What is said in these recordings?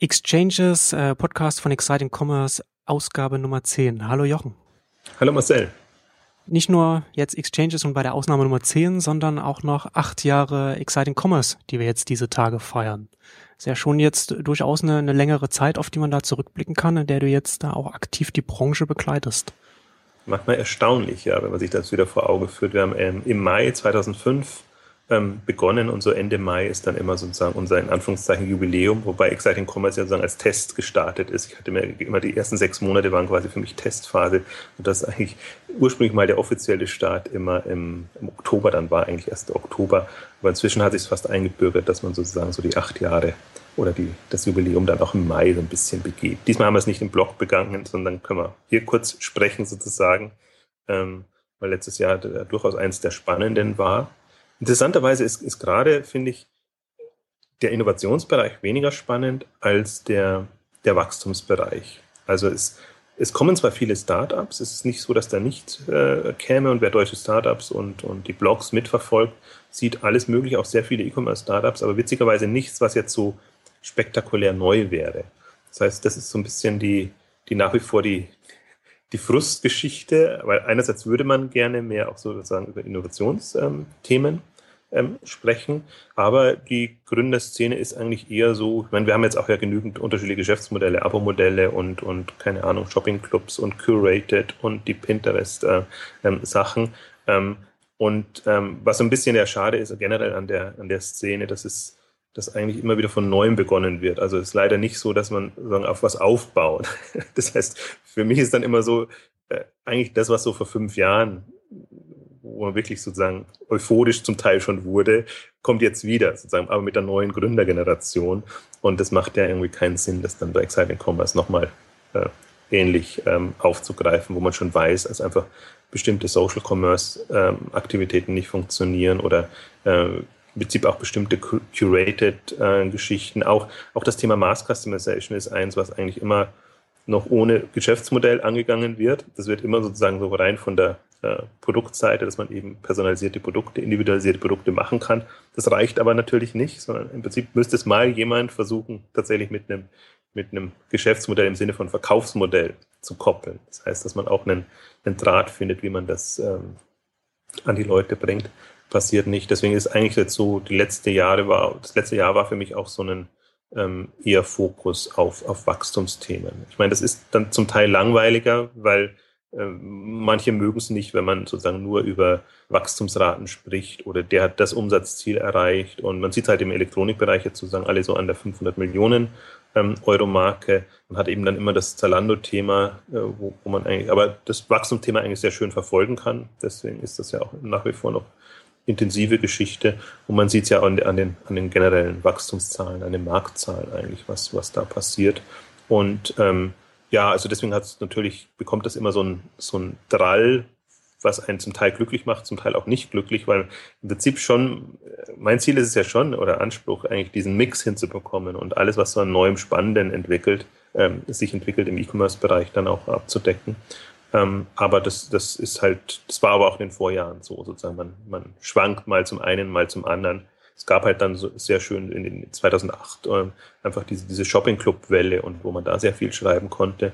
Exchanges, äh, Podcast von Exciting Commerce, Ausgabe Nummer 10. Hallo Jochen. Hallo Marcel. Nicht nur jetzt Exchanges und bei der Ausnahme Nummer 10, sondern auch noch acht Jahre Exciting Commerce, die wir jetzt diese Tage feiern. Ist ja schon jetzt durchaus eine, eine längere Zeit, auf die man da zurückblicken kann, in der du jetzt da auch aktiv die Branche begleitest. Manchmal erstaunlich, ja, wenn man sich das wieder vor Augen führt. Wir haben ähm, im Mai 2005 ähm, begonnen und so Ende Mai ist dann immer sozusagen unser in Anführungszeichen Jubiläum, wobei Exciting Commerce ja sozusagen als Test gestartet ist. Ich hatte mir immer die ersten sechs Monate waren quasi für mich Testphase und das eigentlich ursprünglich mal der offizielle Start immer im, im Oktober dann war, eigentlich erst Oktober. Aber inzwischen hat sich fast eingebürgert, dass man sozusagen so die acht Jahre oder die, das Jubiläum dann auch im Mai so ein bisschen begeht. Diesmal haben wir es nicht im Blog begangen, sondern können wir hier kurz sprechen sozusagen, ähm, weil letztes Jahr durchaus eins der spannenden war. Interessanterweise ist, ist gerade, finde ich, der Innovationsbereich weniger spannend als der, der Wachstumsbereich. Also es, es kommen zwar viele Startups, es ist nicht so, dass da nicht äh, käme und wer deutsche Startups und, und die Blogs mitverfolgt, sieht alles mögliche, auch sehr viele E-Commerce-Startups, aber witzigerweise nichts, was jetzt so spektakulär neu wäre. Das heißt, das ist so ein bisschen die, die nach wie vor die, die Frustgeschichte, weil einerseits würde man gerne mehr auch sozusagen über Innovationsthemen ähm, ähm, sprechen, aber die Gründerszene ist eigentlich eher so, ich meine, wir haben jetzt auch ja genügend unterschiedliche Geschäftsmodelle, Abo-Modelle und, und keine Ahnung, Shopping-Clubs und Curated und die Pinterest-Sachen. Äh, ähm, und ähm, was ein bisschen ja schade ist generell an der, an der Szene, dass es dass eigentlich immer wieder von neuem begonnen wird. Also es ist leider nicht so, dass man sagen, auf was aufbaut. Das heißt, für mich ist dann immer so, äh, eigentlich das, was so vor fünf Jahren, wo man wirklich sozusagen euphorisch zum Teil schon wurde, kommt jetzt wieder, sozusagen, aber mit der neuen Gründergeneration. Und das macht ja irgendwie keinen Sinn, das dann bei Exciting Commerce nochmal äh, ähnlich ähm, aufzugreifen, wo man schon weiß, dass einfach bestimmte Social Commerce ähm, Aktivitäten nicht funktionieren oder äh, Prinzip auch bestimmte curated äh. Auch, auch das Thema Mass Customization ist eins, was eigentlich immer noch ohne Geschäftsmodell angegangen wird. Das wird immer sozusagen so rein von der äh, Produktseite, dass man eben personalisierte Produkte, individualisierte Produkte machen kann. Das reicht aber natürlich nicht, sondern im Prinzip müsste es mal jemand versuchen, tatsächlich mit einem, mit einem Geschäftsmodell im Sinne von Verkaufsmodell zu koppeln. Das heißt, dass man auch einen, einen Draht findet, wie man das ähm, an die Leute bringt passiert nicht. Deswegen ist eigentlich jetzt so, die letzte Jahre war, das letzte Jahr war für mich auch so ein ähm, eher Fokus auf, auf Wachstumsthemen. Ich meine, das ist dann zum Teil langweiliger, weil ähm, manche mögen es nicht, wenn man sozusagen nur über Wachstumsraten spricht oder der hat das Umsatzziel erreicht und man sieht halt im Elektronikbereich jetzt sozusagen alle so an der 500 Millionen ähm, Euro Marke und hat eben dann immer das Zalando-Thema, äh, wo, wo man eigentlich, aber das Wachstumsthema eigentlich sehr schön verfolgen kann. Deswegen ist das ja auch nach wie vor noch intensive Geschichte. Und man sieht es ja an, den, an den generellen Wachstumszahlen, an den Marktzahlen eigentlich, was, was da passiert. Und ähm, ja, also deswegen hat es natürlich, bekommt das immer so ein, so ein Drall, was einen zum Teil glücklich macht, zum Teil auch nicht glücklich, weil im Prinzip schon, mein Ziel ist es ja schon, oder Anspruch, eigentlich diesen Mix hinzubekommen und alles, was so an neuem Spannenden entwickelt, ähm, sich entwickelt im E-Commerce-Bereich dann auch abzudecken. Ähm, aber das, das ist halt, das war aber auch in den Vorjahren so, sozusagen. Man, man schwankt mal zum einen, mal zum anderen. Es gab halt dann so sehr schön in den 2008 äh, einfach diese, diese Shopping-Club-Welle und wo man da sehr viel schreiben konnte.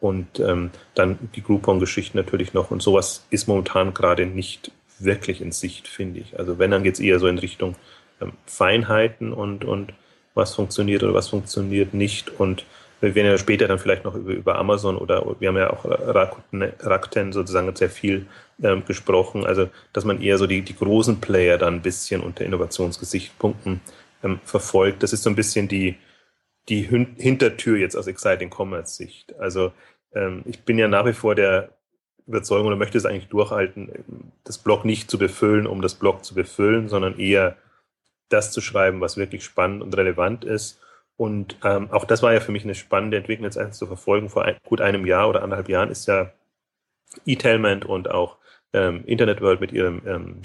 Und ähm, dann die Groupon-Geschichten natürlich noch. Und sowas ist momentan gerade nicht wirklich in Sicht, finde ich. Also wenn, dann geht's eher so in Richtung ähm, Feinheiten und, und was funktioniert oder was funktioniert nicht. Und wir werden ja später dann vielleicht noch über, über Amazon oder wir haben ja auch Rakuten, Rakuten sozusagen sehr viel ähm, gesprochen, also dass man eher so die, die großen Player dann ein bisschen unter Innovationsgesichtspunkten ähm, verfolgt. Das ist so ein bisschen die, die Hintertür jetzt aus Exciting Commerce Sicht. Also ähm, ich bin ja nach wie vor der Überzeugung oder möchte es eigentlich durchhalten, das Blog nicht zu befüllen, um das Blog zu befüllen, sondern eher das zu schreiben, was wirklich spannend und relevant ist und ähm, auch das war ja für mich eine spannende Entwicklung, jetzt einfach zu verfolgen. Vor ein, gut einem Jahr oder anderthalb Jahren ist ja E-Tailment und auch ähm, Internet World mit ihrem ähm,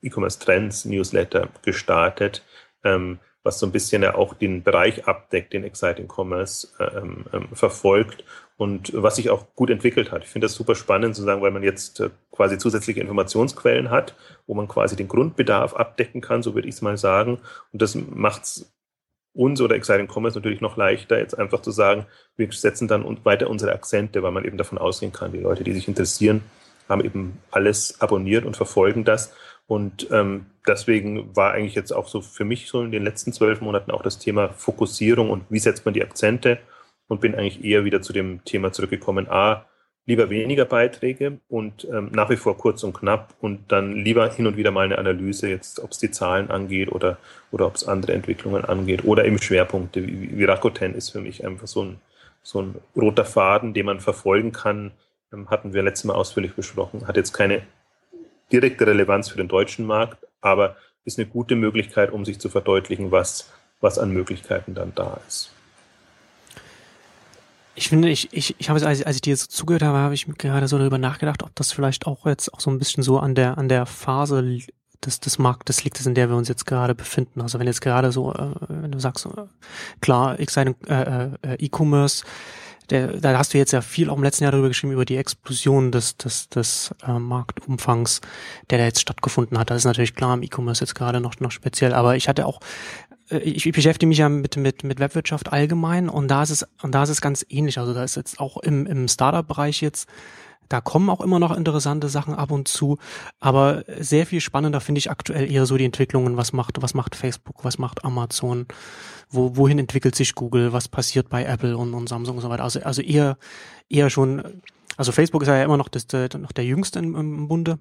E-Commerce Trends Newsletter gestartet, ähm, was so ein bisschen ja auch den Bereich abdeckt, den Exciting Commerce ähm, ähm, verfolgt und was sich auch gut entwickelt hat. Ich finde das super spannend zu sagen, weil man jetzt äh, quasi zusätzliche Informationsquellen hat, wo man quasi den Grundbedarf abdecken kann, so würde ich es mal sagen. Und das macht es uns oder Exciting Commerce natürlich noch leichter, jetzt einfach zu sagen, wir setzen dann weiter unsere Akzente, weil man eben davon ausgehen kann, die Leute, die sich interessieren, haben eben alles abonniert und verfolgen das. Und ähm, deswegen war eigentlich jetzt auch so für mich so in den letzten zwölf Monaten auch das Thema Fokussierung und wie setzt man die Akzente und bin eigentlich eher wieder zu dem Thema zurückgekommen. A, lieber weniger Beiträge und ähm, nach wie vor kurz und knapp und dann lieber hin und wieder mal eine Analyse, jetzt ob es die Zahlen angeht oder, oder ob es andere Entwicklungen angeht oder eben Schwerpunkte, wie, wie Rakuten ist für mich einfach so ein, so ein roter Faden, den man verfolgen kann, ähm, hatten wir letztes Mal ausführlich besprochen, hat jetzt keine direkte Relevanz für den deutschen Markt, aber ist eine gute Möglichkeit, um sich zu verdeutlichen, was, was an Möglichkeiten dann da ist. Ich finde, ich, ich, ich habe es, als, als ich dir so zugehört habe, habe ich gerade so darüber nachgedacht, ob das vielleicht auch jetzt auch so ein bisschen so an der, an der Phase des, des Marktes liegt, in der wir uns jetzt gerade befinden. Also wenn jetzt gerade so, äh, wenn du sagst, äh, klar, Exciting äh, äh, E-Commerce, der, da hast du jetzt ja viel auch im letzten Jahr darüber geschrieben, über die Explosion des, des, des äh, Marktumfangs, der da jetzt stattgefunden hat. Das ist natürlich klar im E-Commerce jetzt gerade noch, noch speziell. Aber ich hatte auch äh, ich, ich beschäftige mich ja mit, mit, mit Webwirtschaft allgemein und da ist es, und da ist es ganz ähnlich. Also da ist jetzt auch im, im Startup-Bereich jetzt, da kommen auch immer noch interessante Sachen ab und zu, aber sehr viel spannender finde ich aktuell eher so die Entwicklungen, was macht, was macht Facebook, was macht Amazon, wo, wohin entwickelt sich Google, was passiert bei Apple und, und Samsung und so weiter. Also, also eher, eher schon, also Facebook ist ja immer noch, das, der, noch der jüngste im, im Bunde,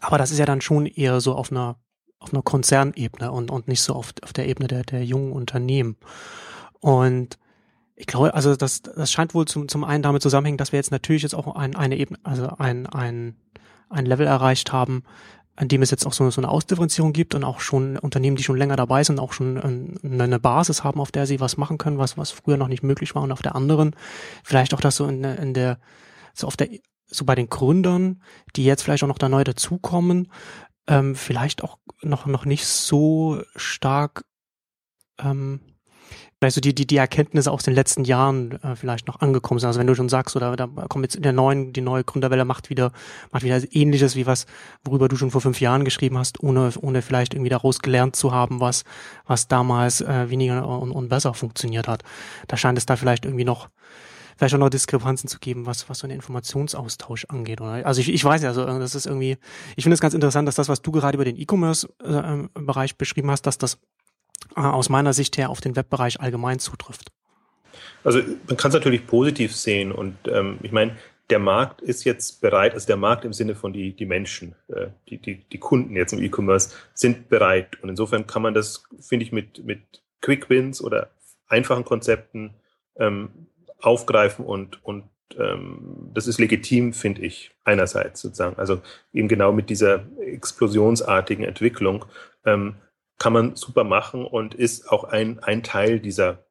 aber das ist ja dann schon eher so auf einer auf einer Konzernebene und, und nicht so auf, auf der Ebene der, der jungen Unternehmen. Und ich glaube, also das, das scheint wohl zum, zum einen damit zusammenhängen, dass wir jetzt natürlich jetzt auch ein, eine Ebene, also ein, ein, ein Level erreicht haben, an dem es jetzt auch so, so eine Ausdifferenzierung gibt und auch schon Unternehmen, die schon länger dabei sind, auch schon eine Basis haben, auf der sie was machen können, was, was früher noch nicht möglich war und auf der anderen vielleicht auch das so in, in der, so auf der, so bei den Gründern, die jetzt vielleicht auch noch da neu dazukommen, ähm, vielleicht auch noch, noch nicht so stark, ähm, vielleicht so die, die, die Erkenntnisse aus den letzten Jahren äh, vielleicht noch angekommen sind. Also wenn du schon sagst, oder da kommt jetzt in der neuen, die neue Gründerwelle macht wieder, macht wieder ähnliches wie was, worüber du schon vor fünf Jahren geschrieben hast, ohne, ohne vielleicht irgendwie daraus gelernt zu haben, was, was damals äh, weniger und, und besser funktioniert hat. Da scheint es da vielleicht irgendwie noch vielleicht auch noch Diskrepanzen zu geben, was, was so einen Informationsaustausch angeht. Oder? Also ich, ich weiß ja, also das ist irgendwie, ich finde es ganz interessant, dass das, was du gerade über den E-Commerce-Bereich äh, beschrieben hast, dass das äh, aus meiner Sicht her auf den Webbereich allgemein zutrifft. Also man kann es natürlich positiv sehen und ähm, ich meine, der Markt ist jetzt bereit, also der Markt im Sinne von die, die Menschen, äh, die, die, die Kunden jetzt im E-Commerce sind bereit. Und insofern kann man das, finde ich, mit, mit Quick Wins oder einfachen Konzepten ähm, aufgreifen und, und ähm, das ist legitim, finde ich, einerseits sozusagen. Also eben genau mit dieser explosionsartigen Entwicklung ähm, kann man super machen und ist auch ein, ein Teil dieser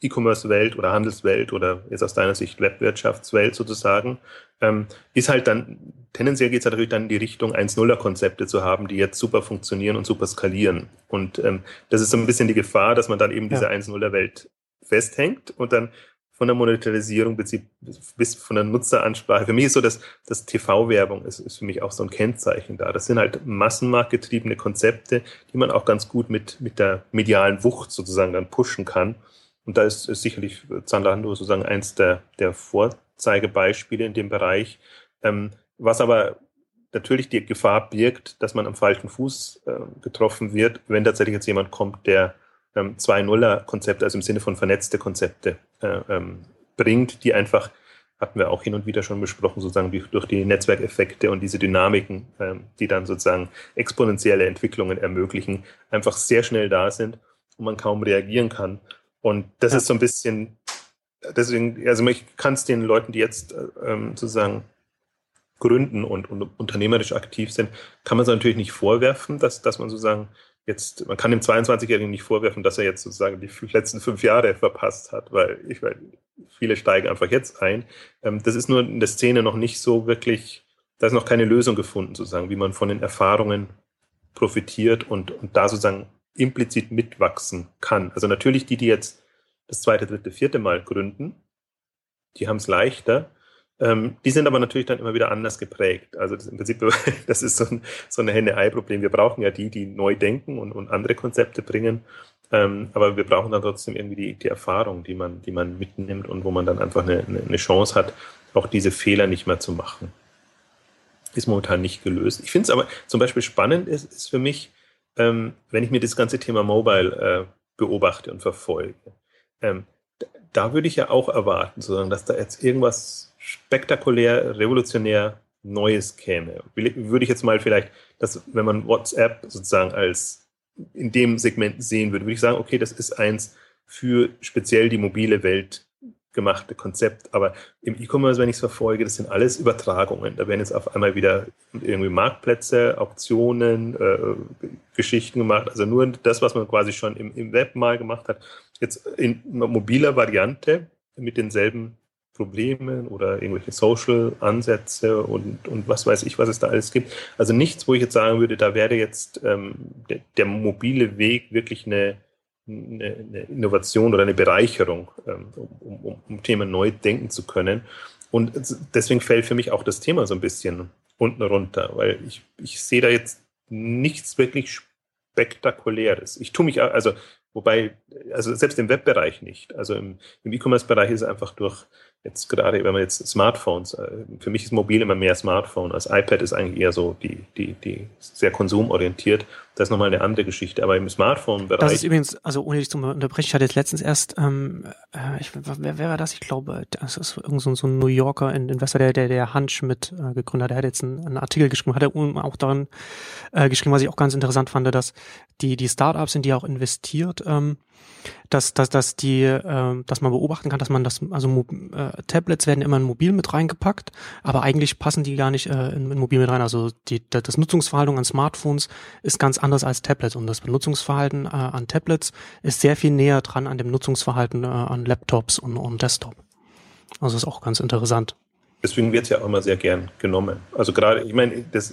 E-Commerce-Welt oder Handelswelt oder jetzt aus deiner Sicht Webwirtschaftswelt sozusagen, ähm, ist halt dann, tendenziell geht es halt natürlich dann in die Richtung 1-0er-Konzepte zu haben, die jetzt super funktionieren und super skalieren. Und ähm, das ist so ein bisschen die Gefahr, dass man dann eben ja. diese 1-0er-Welt festhängt und dann von der Monetarisierung bis von der Nutzeransprache. Für mich ist so, dass das TV-Werbung ist, ist für mich auch so ein Kennzeichen da. Das sind halt massenmarktgetriebene Konzepte, die man auch ganz gut mit, mit der medialen Wucht sozusagen dann pushen kann. Und da ist, ist sicherlich Zalando sozusagen eins der, der Vorzeigebeispiele in dem Bereich. Ähm, was aber natürlich die Gefahr birgt, dass man am falschen Fuß äh, getroffen wird, wenn tatsächlich jetzt jemand kommt, der ähm, zwei Nuller-Konzepte, also im Sinne von vernetzte Konzepte äh, ähm, bringt, die einfach, hatten wir auch hin und wieder schon besprochen, sozusagen durch die Netzwerkeffekte und diese Dynamiken, ähm, die dann sozusagen exponentielle Entwicklungen ermöglichen, einfach sehr schnell da sind und man kaum reagieren kann. Und das ja. ist so ein bisschen, deswegen, also ich kann es den Leuten, die jetzt äh, ähm, sozusagen gründen und, und unternehmerisch aktiv sind, kann man es natürlich nicht vorwerfen, dass, dass man sozusagen jetzt, man kann dem 22-Jährigen nicht vorwerfen, dass er jetzt sozusagen die letzten fünf Jahre verpasst hat, weil ich weil viele steigen einfach jetzt ein. Ähm, das ist nur in der Szene noch nicht so wirklich, da ist noch keine Lösung gefunden, sozusagen, wie man von den Erfahrungen profitiert und, und da sozusagen implizit mitwachsen kann. Also natürlich die, die jetzt das zweite, dritte, vierte Mal gründen, die haben es leichter, ähm, die sind aber natürlich dann immer wieder anders geprägt. Also das im Prinzip, das ist so ein, so ein Henne-Ei-Problem. Wir brauchen ja die, die neu denken und, und andere Konzepte bringen. Ähm, aber wir brauchen dann trotzdem irgendwie die, die Erfahrung, die man, die man mitnimmt und wo man dann einfach eine, eine Chance hat, auch diese Fehler nicht mehr zu machen. Ist momentan nicht gelöst. Ich finde es aber zum Beispiel spannend ist, ist für mich, ähm, wenn ich mir das ganze Thema Mobile äh, beobachte und verfolge. Ähm, da würde ich ja auch erwarten, sozusagen, dass da jetzt irgendwas spektakulär, revolutionär Neues käme. Würde ich jetzt mal vielleicht, dass, wenn man WhatsApp sozusagen als in dem Segment sehen würde, würde ich sagen, okay, das ist eins für speziell die mobile Welt gemachte Konzept. Aber im E-Commerce, wenn ich es verfolge, das sind alles Übertragungen. Da werden jetzt auf einmal wieder irgendwie Marktplätze, Auktionen, äh, Geschichten gemacht. Also nur das, was man quasi schon im, im Web mal gemacht hat, jetzt in mobiler Variante mit denselben Problemen oder irgendwelche Social-Ansätze und, und was weiß ich, was es da alles gibt. Also nichts, wo ich jetzt sagen würde, da wäre jetzt ähm, der, der mobile Weg wirklich eine, eine, eine, Innovation oder eine Bereicherung, ähm, um, um, um Themen neu denken zu können. Und deswegen fällt für mich auch das Thema so ein bisschen unten runter, weil ich, ich sehe da jetzt nichts wirklich Spektakuläres. Ich tue mich, also, wobei, also selbst im Webbereich nicht. Also im, im E-Commerce-Bereich ist es einfach durch jetzt gerade, wenn man jetzt Smartphones, äh, für mich ist mobil immer mehr Smartphone. Das iPad ist eigentlich eher so die, die, die sehr konsumorientiert. Das ist nochmal eine andere Geschichte. Aber im Smartphone-Bereich. Das ist übrigens, also ohne dich zu unterbrechen, ich hatte jetzt letztens erst, ähm, äh, ich, wer, wer war das? Ich glaube, das ist irgend so, so ein New Yorker Investor, der, der, der Hunch mit äh, gegründet hat. Der hat jetzt einen, einen Artikel geschrieben, hat er auch daran äh, geschrieben, was ich auch ganz interessant fand, dass die, die Startups, in die er auch investiert, ähm, dass, dass, dass die, äh, dass man beobachten kann, dass man das, also äh, Tablets werden immer in Mobil mit reingepackt, aber eigentlich passen die gar nicht äh, in, in Mobil mit rein. Also die, das Nutzungsverhalten an Smartphones ist ganz anders als Tablets und das Benutzungsverhalten äh, an Tablets ist sehr viel näher dran an dem Nutzungsverhalten äh, an Laptops und, und Desktop. Also ist auch ganz interessant. Deswegen wird es ja auch immer sehr gern genommen. Also gerade, ich meine, das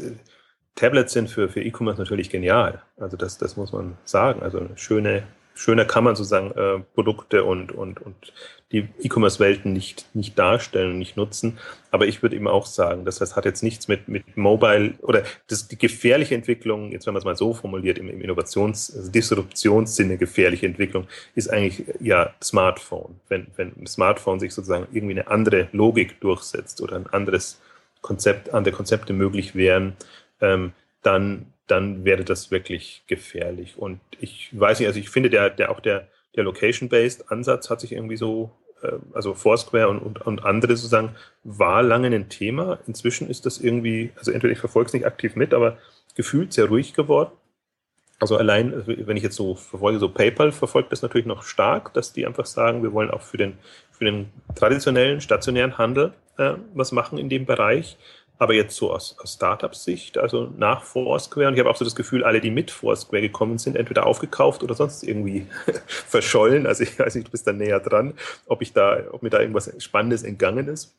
Tablets sind für, für E-Commerce natürlich genial. Also das, das muss man sagen. Also eine schöne schöner kann man sozusagen äh, Produkte und, und, und die E-Commerce-Welten nicht, nicht darstellen und nicht nutzen. Aber ich würde eben auch sagen, das heißt, hat jetzt nichts mit, mit Mobile oder das, die gefährliche Entwicklung, jetzt wenn man es mal so formuliert, im, im Innovations-, also Disruptionssinne gefährliche Entwicklung, ist eigentlich ja Smartphone. Wenn, wenn ein Smartphone sich sozusagen irgendwie eine andere Logik durchsetzt oder ein anderes Konzept, andere Konzepte möglich wären, ähm, dann dann wäre das wirklich gefährlich. Und ich weiß nicht, also ich finde, der, der auch der, der Location-Based Ansatz hat sich irgendwie so, äh, also Foursquare und, und, und andere sozusagen, war lange ein Thema. Inzwischen ist das irgendwie, also entweder ich verfolge es nicht aktiv mit, aber gefühlt sehr ruhig geworden. Also allein, wenn ich jetzt so verfolge, so PayPal verfolgt das natürlich noch stark, dass die einfach sagen, wir wollen auch für den, für den traditionellen, stationären Handel äh, was machen in dem Bereich. Aber jetzt so aus, aus Startup-Sicht, also nach Foursquare, und ich habe auch so das Gefühl, alle, die mit Foursquare gekommen sind, entweder aufgekauft oder sonst irgendwie verschollen. Also ich weiß nicht, du bist da näher dran, ob ich da, ob mir da irgendwas Spannendes entgangen ist.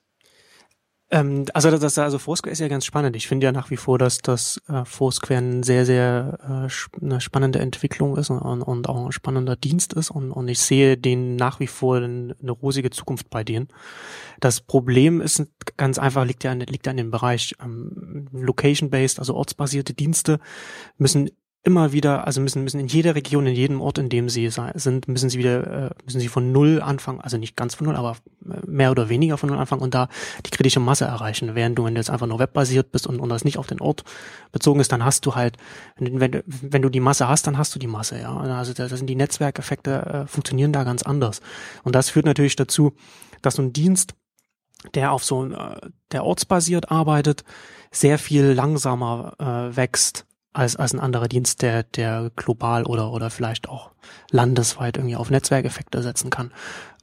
Ähm, also das, also Foursquare ist ja ganz spannend. Ich finde ja nach wie vor, dass das äh, Foursquare eine sehr, sehr äh, eine spannende Entwicklung ist und, und, auch ein spannender Dienst ist und, und ich sehe den nach wie vor eine, rosige Zukunft bei denen. Das Problem ist ganz einfach, liegt ja an, liegt an dem Bereich ähm, Location-based, also ortsbasierte Dienste müssen immer wieder, also müssen müssen in jeder Region, in jedem Ort, in dem sie sind, müssen sie wieder, äh, müssen sie von null anfangen, also nicht ganz von null, aber äh, mehr oder weniger von null anfangen und da die kritische Masse erreichen. Während du, wenn du jetzt einfach nur webbasiert bist und, und das nicht auf den Ort bezogen ist, dann hast du halt, wenn, wenn, wenn du die Masse hast, dann hast du die Masse, ja. Also da, sind die Netzwerkeffekte äh, funktionieren da ganz anders. Und das führt natürlich dazu, dass so ein Dienst, der auf so äh, der ortsbasiert arbeitet, sehr viel langsamer äh, wächst als, als ein anderer Dienst, der, der global oder, oder vielleicht auch landesweit irgendwie auf Netzwerkeffekte setzen kann.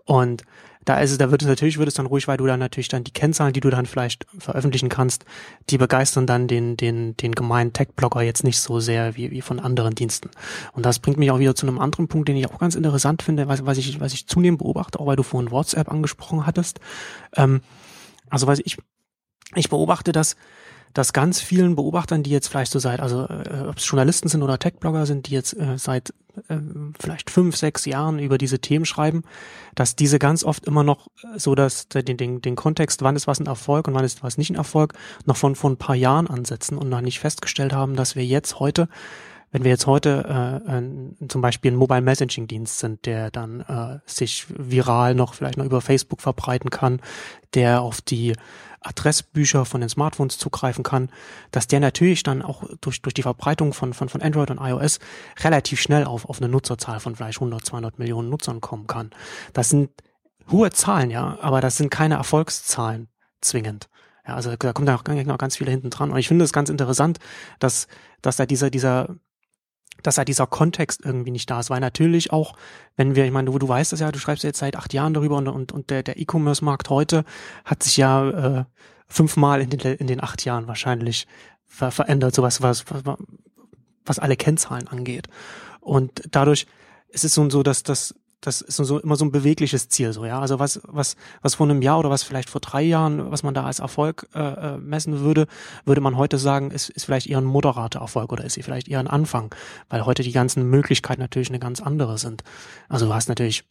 Und da ist es, da wird es natürlich, wird es dann ruhig, weil du dann natürlich dann die Kennzahlen, die du dann vielleicht veröffentlichen kannst, die begeistern dann den, den, den gemeinen Tech-Blogger jetzt nicht so sehr wie, wie von anderen Diensten. Und das bringt mich auch wieder zu einem anderen Punkt, den ich auch ganz interessant finde, was, was ich, was ich zunehmend beobachte, auch weil du vorhin WhatsApp angesprochen hattest. Ähm, also, was ich, ich beobachte, dass dass ganz vielen Beobachtern, die jetzt vielleicht so seit, also äh, ob es Journalisten sind oder Tech-Blogger sind, die jetzt äh, seit äh, vielleicht fünf, sechs Jahren über diese Themen schreiben, dass diese ganz oft immer noch so, dass den, den, den Kontext, wann ist was ein Erfolg und wann ist was nicht ein Erfolg, noch von vor ein paar Jahren ansetzen und noch nicht festgestellt haben, dass wir jetzt heute wenn wir jetzt heute äh, äh, zum Beispiel ein Mobile Messaging Dienst sind, der dann äh, sich viral noch vielleicht noch über Facebook verbreiten kann, der auf die Adressbücher von den Smartphones zugreifen kann, dass der natürlich dann auch durch, durch die Verbreitung von, von, von Android und iOS relativ schnell auf, auf eine Nutzerzahl von vielleicht 100, 200 Millionen Nutzern kommen kann. Das sind hohe Zahlen, ja, aber das sind keine Erfolgszahlen zwingend. Ja, also da kommt da noch ganz viele hinten dran. Und ich finde es ganz interessant, dass, dass da dieser, dieser, dass da dieser Kontext irgendwie nicht da ist, weil natürlich auch, wenn wir, ich meine, du, du weißt es ja, du schreibst jetzt seit acht Jahren darüber und, und, und der, der E-Commerce-Markt heute hat sich ja äh, fünfmal in den, in den acht Jahren wahrscheinlich ver verändert, sowas, was, was, was alle Kennzahlen angeht. Und dadurch ist es so, so dass, dass das ist so immer so ein bewegliches Ziel, so ja. Also was was was vor einem Jahr oder was vielleicht vor drei Jahren, was man da als Erfolg äh, äh, messen würde, würde man heute sagen, ist, ist vielleicht eher ein moderater Erfolg oder ist sie vielleicht eher ein Anfang, weil heute die ganzen Möglichkeiten natürlich eine ganz andere sind. Also du hast natürlich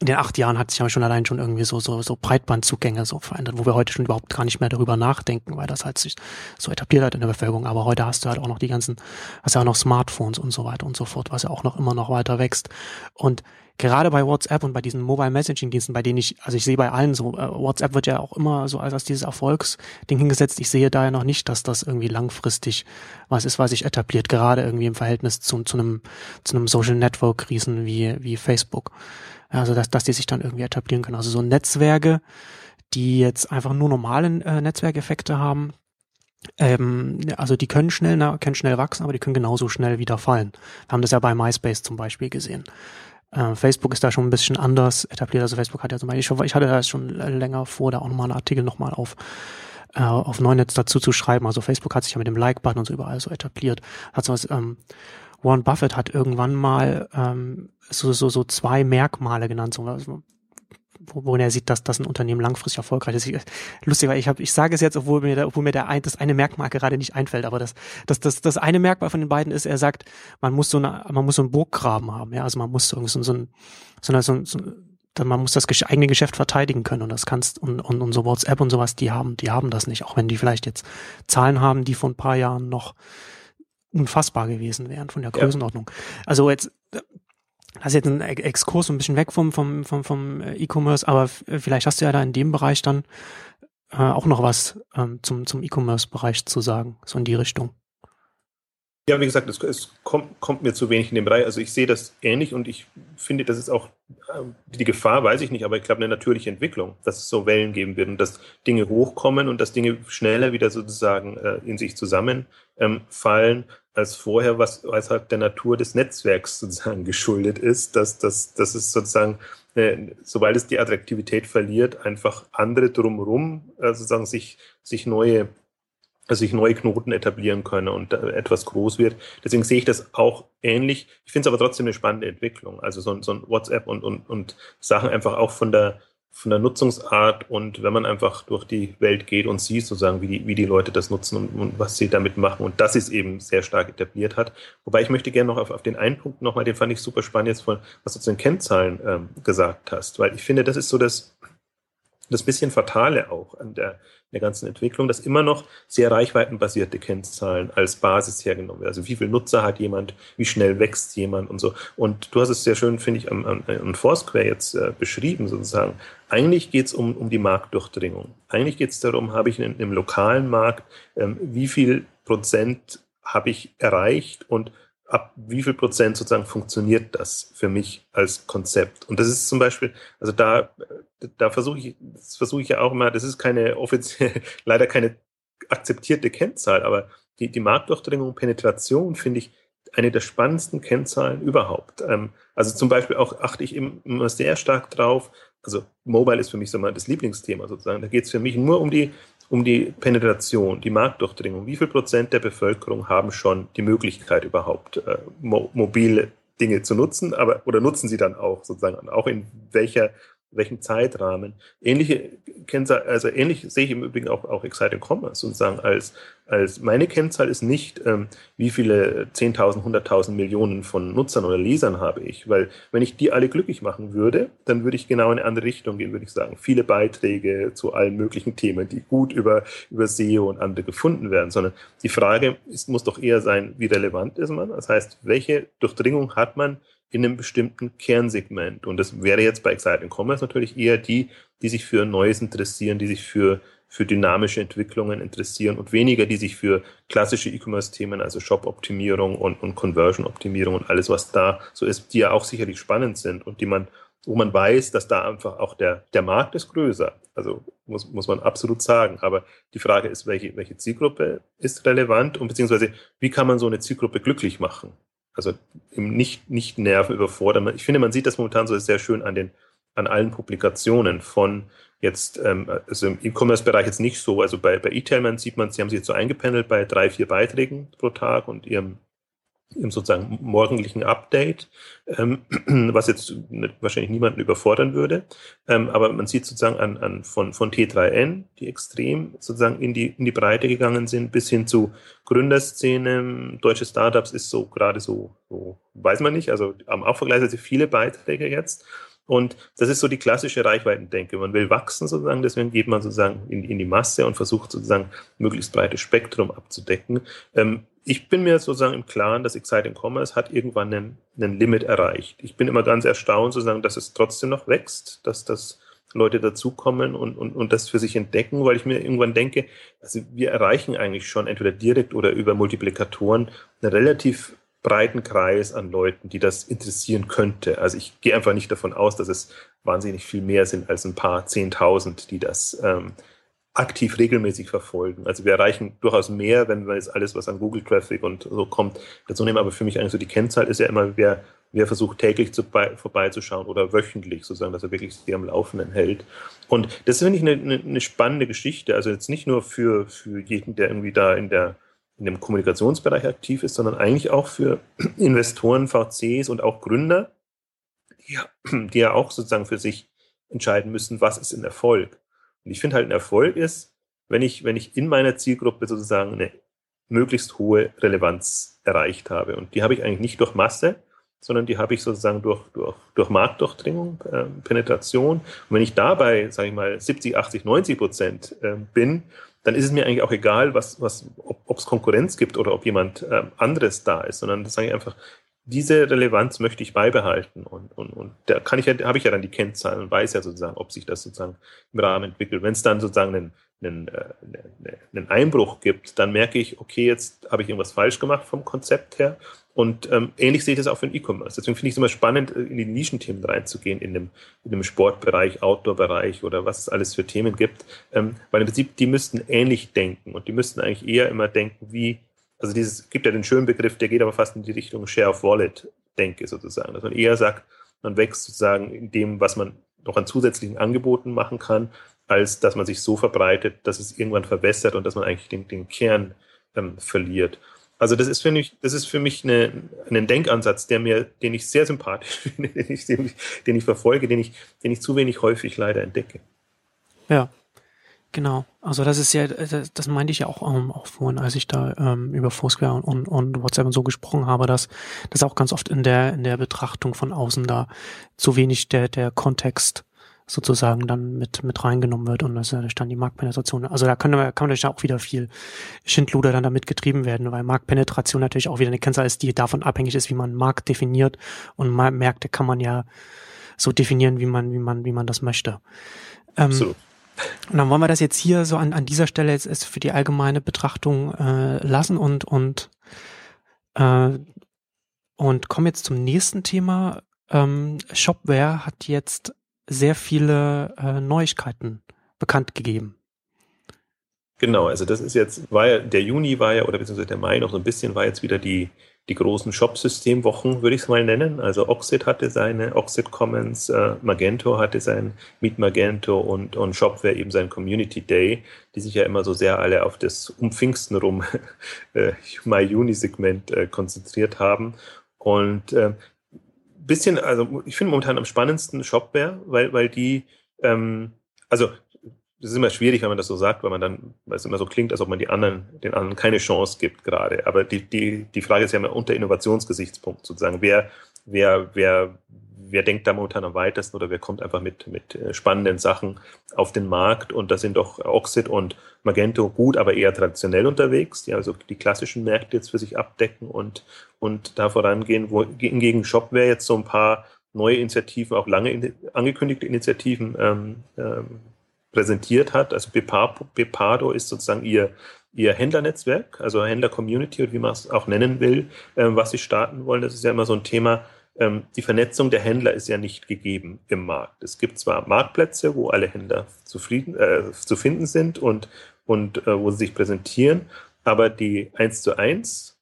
in den acht Jahren hat sich ja schon allein schon irgendwie so, so, so Breitbandzugänge so verändert, wo wir heute schon überhaupt gar nicht mehr darüber nachdenken, weil das halt sich so etabliert hat in der Bevölkerung. Aber heute hast du halt auch noch die ganzen, hast ja auch noch Smartphones und so weiter und so fort, was ja auch noch immer noch weiter wächst. Und gerade bei WhatsApp und bei diesen Mobile Messaging Diensten, bei denen ich, also ich sehe bei allen so, äh, WhatsApp wird ja auch immer so als, als dieses Erfolgsding hingesetzt. Ich sehe daher noch nicht, dass das irgendwie langfristig was ist, was sich etabliert, gerade irgendwie im Verhältnis zu, zu einem, zu einem Social Network Riesen wie, wie Facebook. Also dass, dass die sich dann irgendwie etablieren können. Also so Netzwerke, die jetzt einfach nur normalen äh, Netzwerkeffekte haben, ähm, also die können schnell, na, können schnell wachsen, aber die können genauso schnell wieder fallen. Wir haben das ja bei MySpace zum Beispiel gesehen. Äh, Facebook ist da schon ein bisschen anders etabliert. Also Facebook hat ja zum Beispiel, ich hatte da schon länger vor, da auch nochmal einen Artikel nochmal auf äh, auf Neunetz dazu zu schreiben. Also Facebook hat sich ja mit dem Like-Button und so überall so etabliert. Hat so was, ähm, Warren Buffett hat irgendwann mal ähm, so, so, so zwei Merkmale genannt, so, worin er sieht, dass, dass ein Unternehmen langfristig erfolgreich ist. Ich, lustig, weil ich habe, ich sage es jetzt, obwohl mir, der, obwohl mir der ein, das eine Merkmal gerade nicht einfällt, aber das, das, das, das eine Merkmal von den beiden ist, er sagt, man muss so eine, man muss so einen Burggraben haben, ja, also man muss so, so, so ein, so, eine, so, so man muss das eigene Geschäft verteidigen können und das kannst und, und, und so WhatsApp und sowas, die haben, die haben das nicht, auch wenn die vielleicht jetzt Zahlen haben, die vor ein paar Jahren noch unfassbar gewesen wären von der Größenordnung. Ja. Also jetzt das ist jetzt ein Exkurs ein bisschen weg vom vom vom, vom E-Commerce, aber vielleicht hast du ja da in dem Bereich dann äh, auch noch was ähm, zum zum E-Commerce-Bereich zu sagen, so in die Richtung. Ja, wie gesagt, es, es kommt, kommt, mir zu wenig in dem Bereich. Also ich sehe das ähnlich und ich finde, das ist auch ähm, die Gefahr, weiß ich nicht, aber ich glaube eine natürliche Entwicklung, dass es so Wellen geben wird und dass Dinge hochkommen und dass Dinge schneller wieder sozusagen äh, in sich zusammenfallen, ähm, als vorher, was, was halt der Natur des Netzwerks sozusagen geschuldet ist, dass, dass, dass es sozusagen, äh, sobald es die Attraktivität verliert, einfach andere drumherum äh, sozusagen sich, sich neue sich neue Knoten etablieren können und etwas groß wird. Deswegen sehe ich das auch ähnlich. Ich finde es aber trotzdem eine spannende Entwicklung. Also so, so ein WhatsApp und, und, und Sachen einfach auch von der, von der Nutzungsart und wenn man einfach durch die Welt geht und sieht sozusagen, wie die, wie die Leute das nutzen und, und was sie damit machen und das ist eben sehr stark etabliert hat. Wobei ich möchte gerne noch auf, auf den einen Punkt nochmal, den fand ich super spannend jetzt von, was du zu den Kennzahlen ähm, gesagt hast, weil ich finde, das ist so das, das bisschen Fatale auch an der, der ganzen Entwicklung, dass immer noch sehr reichweitenbasierte Kennzahlen als Basis hergenommen werden. Also wie viel Nutzer hat jemand, wie schnell wächst jemand und so. Und du hast es sehr schön, finde ich, am, am, am Foursquare jetzt äh, beschrieben sozusagen. Eigentlich geht es um, um die Marktdurchdringung. Eigentlich geht es darum, habe ich in, im lokalen Markt, ähm, wie viel Prozent habe ich erreicht und ab wie viel Prozent sozusagen funktioniert das für mich als Konzept? Und das ist zum Beispiel, also da, da versuche ich, das versuche ich ja auch immer, das ist keine offiziell, leider keine akzeptierte Kennzahl, aber die, die Marktdurchdringung, Penetration finde ich eine der spannendsten Kennzahlen überhaupt. Ähm, also zum Beispiel auch achte ich immer sehr stark drauf, also Mobile ist für mich so mal das Lieblingsthema sozusagen. Da geht es für mich nur um die um die Penetration, die Marktdurchdringung. Wie viel Prozent der Bevölkerung haben schon die Möglichkeit überhaupt, äh, mo mobile Dinge zu nutzen, aber oder nutzen sie dann auch sozusagen, auch in welcher welchem Zeitrahmen. Ähnliche Kennzahl, also ähnlich sehe ich im Übrigen auch, auch Exciting Commerce sozusagen als, als meine Kennzahl ist nicht, ähm, wie viele 10.000, 100.000 Millionen von Nutzern oder Lesern habe ich, weil wenn ich die alle glücklich machen würde, dann würde ich genau in eine andere Richtung gehen, würde ich sagen. Viele Beiträge zu allen möglichen Themen, die gut über, über SEO und andere gefunden werden, sondern die Frage ist, muss doch eher sein, wie relevant ist man? Das heißt, welche Durchdringung hat man in einem bestimmten Kernsegment. Und das wäre jetzt bei Exciting Commerce natürlich eher die, die sich für Neues interessieren, die sich für, für dynamische Entwicklungen interessieren und weniger die sich für klassische E-Commerce-Themen, also Shop-Optimierung und, und Conversion-Optimierung und alles, was da so ist, die ja auch sicherlich spannend sind und die man, wo man weiß, dass da einfach auch der, der Markt ist größer. Also muss, muss man absolut sagen. Aber die Frage ist, welche, welche Zielgruppe ist relevant und beziehungsweise wie kann man so eine Zielgruppe glücklich machen? Also nicht, nicht Nerven überfordern. Ich finde, man sieht das momentan so sehr schön an den, an allen Publikationen von jetzt, ähm, also im E-Commerce-Bereich jetzt nicht so, also bei, bei E-Tailman sieht man, sie haben sich jetzt so eingependelt bei drei, vier Beiträgen pro Tag und ihrem im sozusagen morgendlichen Update, ähm, was jetzt wahrscheinlich niemanden überfordern würde. Ähm, aber man sieht sozusagen an, an von, von T3N, die extrem sozusagen in die, in die Breite gegangen sind, bis hin zu Gründerszene, deutsche Startups ist so gerade so, so, weiß man nicht, also haben auch vergleichsweise viele Beiträge jetzt. Und das ist so die klassische Reichweitendenke. Man will wachsen sozusagen, deswegen geht man sozusagen in, in die Masse und versucht sozusagen möglichst breites Spektrum abzudecken. Ähm, ich bin mir sozusagen im Klaren, dass Exciting Commerce hat irgendwann einen, einen Limit erreicht. Ich bin immer ganz erstaunt sozusagen, dass es trotzdem noch wächst, dass das Leute dazukommen und, und, und das für sich entdecken, weil ich mir irgendwann denke, also wir erreichen eigentlich schon entweder direkt oder über Multiplikatoren einen relativ breiten Kreis an Leuten, die das interessieren könnte. Also ich gehe einfach nicht davon aus, dass es wahnsinnig viel mehr sind als ein paar Zehntausend, die das ähm, aktiv regelmäßig verfolgen. Also wir erreichen durchaus mehr, wenn wir jetzt alles, was an Google Traffic und so kommt, dazu nehmen. Aber für mich eigentlich so die Kennzahl ist ja immer, wer, wer versucht täglich zu, bei, vorbeizuschauen oder wöchentlich sozusagen, dass er wirklich sie am Laufenden hält. Und das finde ich eine, eine, eine spannende Geschichte. Also jetzt nicht nur für, für jeden, der irgendwie da in der in dem Kommunikationsbereich aktiv ist, sondern eigentlich auch für Investoren, VCs und auch Gründer, die ja, die ja auch sozusagen für sich entscheiden müssen, was ist ein Erfolg. Und ich finde halt, ein Erfolg ist, wenn ich, wenn ich in meiner Zielgruppe sozusagen eine möglichst hohe Relevanz erreicht habe. Und die habe ich eigentlich nicht durch Masse, sondern die habe ich sozusagen durch, durch, durch Marktdurchdringung, äh, Penetration. Und wenn ich dabei, sage ich mal, 70, 80, 90 Prozent äh, bin, dann ist es mir eigentlich auch egal, was, was, ob es Konkurrenz gibt oder ob jemand äh, anderes da ist, sondern das sage ich einfach, diese Relevanz möchte ich beibehalten und, und, und da kann ich ja, habe ich ja dann die Kennzahlen und weiß ja sozusagen, ob sich das sozusagen im Rahmen entwickelt. Wenn es dann sozusagen einen, einen, äh, einen Einbruch gibt, dann merke ich, okay, jetzt habe ich irgendwas falsch gemacht vom Konzept her. Und ähm, ähnlich sehe ich das auch für den E-Commerce. Deswegen finde ich es immer spannend, äh, in die Nischenthemen reinzugehen, in dem, in dem Sportbereich, Outdoor-Bereich oder was es alles für Themen gibt. Ähm, weil im Prinzip, die müssten ähnlich denken und die müssten eigentlich eher immer denken, wie also dieses gibt ja den schönen Begriff, der geht aber fast in die Richtung Share of Wallet, denke sozusagen, dass man eher sagt, man wächst sozusagen in dem, was man noch an zusätzlichen Angeboten machen kann, als dass man sich so verbreitet, dass es irgendwann verwässert und dass man eigentlich den, den Kern ähm, verliert. Also das ist für mich, das ist für mich eine, ein Denkansatz, der mir, den ich sehr sympathisch finde, den ich, den ich, den ich verfolge, den ich, den ich zu wenig häufig leider entdecke. Ja, Genau, also das ist ja, das, das meinte ich ja auch, ähm, auch vorhin, als ich da ähm, über Foursquare und, und, und WhatsApp und so gesprochen habe, dass das auch ganz oft in der in der Betrachtung von außen da zu wenig der der Kontext sozusagen dann mit mit reingenommen wird und das ist dann die Marktpenetration. Also da kann, man kann natürlich auch wieder viel Schindluder dann damit getrieben werden, weil Marktpenetration natürlich auch wieder eine Kennzahl ist, die davon abhängig ist, wie man Markt definiert und Märkte kann man ja so definieren, wie man wie man wie man das möchte. Ähm, Absolut. Und dann wollen wir das jetzt hier so an, an dieser Stelle jetzt für die allgemeine Betrachtung äh, lassen und und äh, und kommen jetzt zum nächsten Thema. Ähm, Shopware hat jetzt sehr viele äh, Neuigkeiten bekannt gegeben. Genau, also das ist jetzt, war ja, der Juni war ja, oder beziehungsweise der Mai noch so ein bisschen, war jetzt wieder die die großen Shop-Systemwochen, würde ich es mal nennen. Also Oxid hatte seine Oxid Commons, äh, Magento hatte sein Meet Magento und, und Shopware eben sein Community Day, die sich ja immer so sehr alle auf das um Pfingsten rum äh, Mai-Juni-Segment äh, konzentriert haben. Und äh, bisschen, also ich finde momentan am spannendsten Shopware, weil, weil die, ähm, also das ist immer schwierig, wenn man das so sagt, weil man dann, weil es immer so klingt, als ob man die anderen, den anderen keine Chance gibt gerade. Aber die, die, die Frage ist ja immer unter Innovationsgesichtspunkt sozusagen. Wer, wer, wer, wer denkt da momentan am weitesten oder wer kommt einfach mit, mit äh, spannenden Sachen auf den Markt? Und da sind doch Oxid und Magento gut, aber eher traditionell unterwegs, die also die klassischen Märkte jetzt für sich abdecken und, und da vorangehen, wo hingegen Shopware jetzt so ein paar neue Initiativen, auch lange in, angekündigte Initiativen ähm, ähm, präsentiert hat. Also Bepado ist sozusagen ihr, ihr Händlernetzwerk, also Händler-Community oder wie man es auch nennen will, ähm, was sie starten wollen. Das ist ja immer so ein Thema. Ähm, die Vernetzung der Händler ist ja nicht gegeben im Markt. Es gibt zwar Marktplätze, wo alle Händler zufrieden, äh, zu finden sind und, und äh, wo sie sich präsentieren, aber die 1 zu 1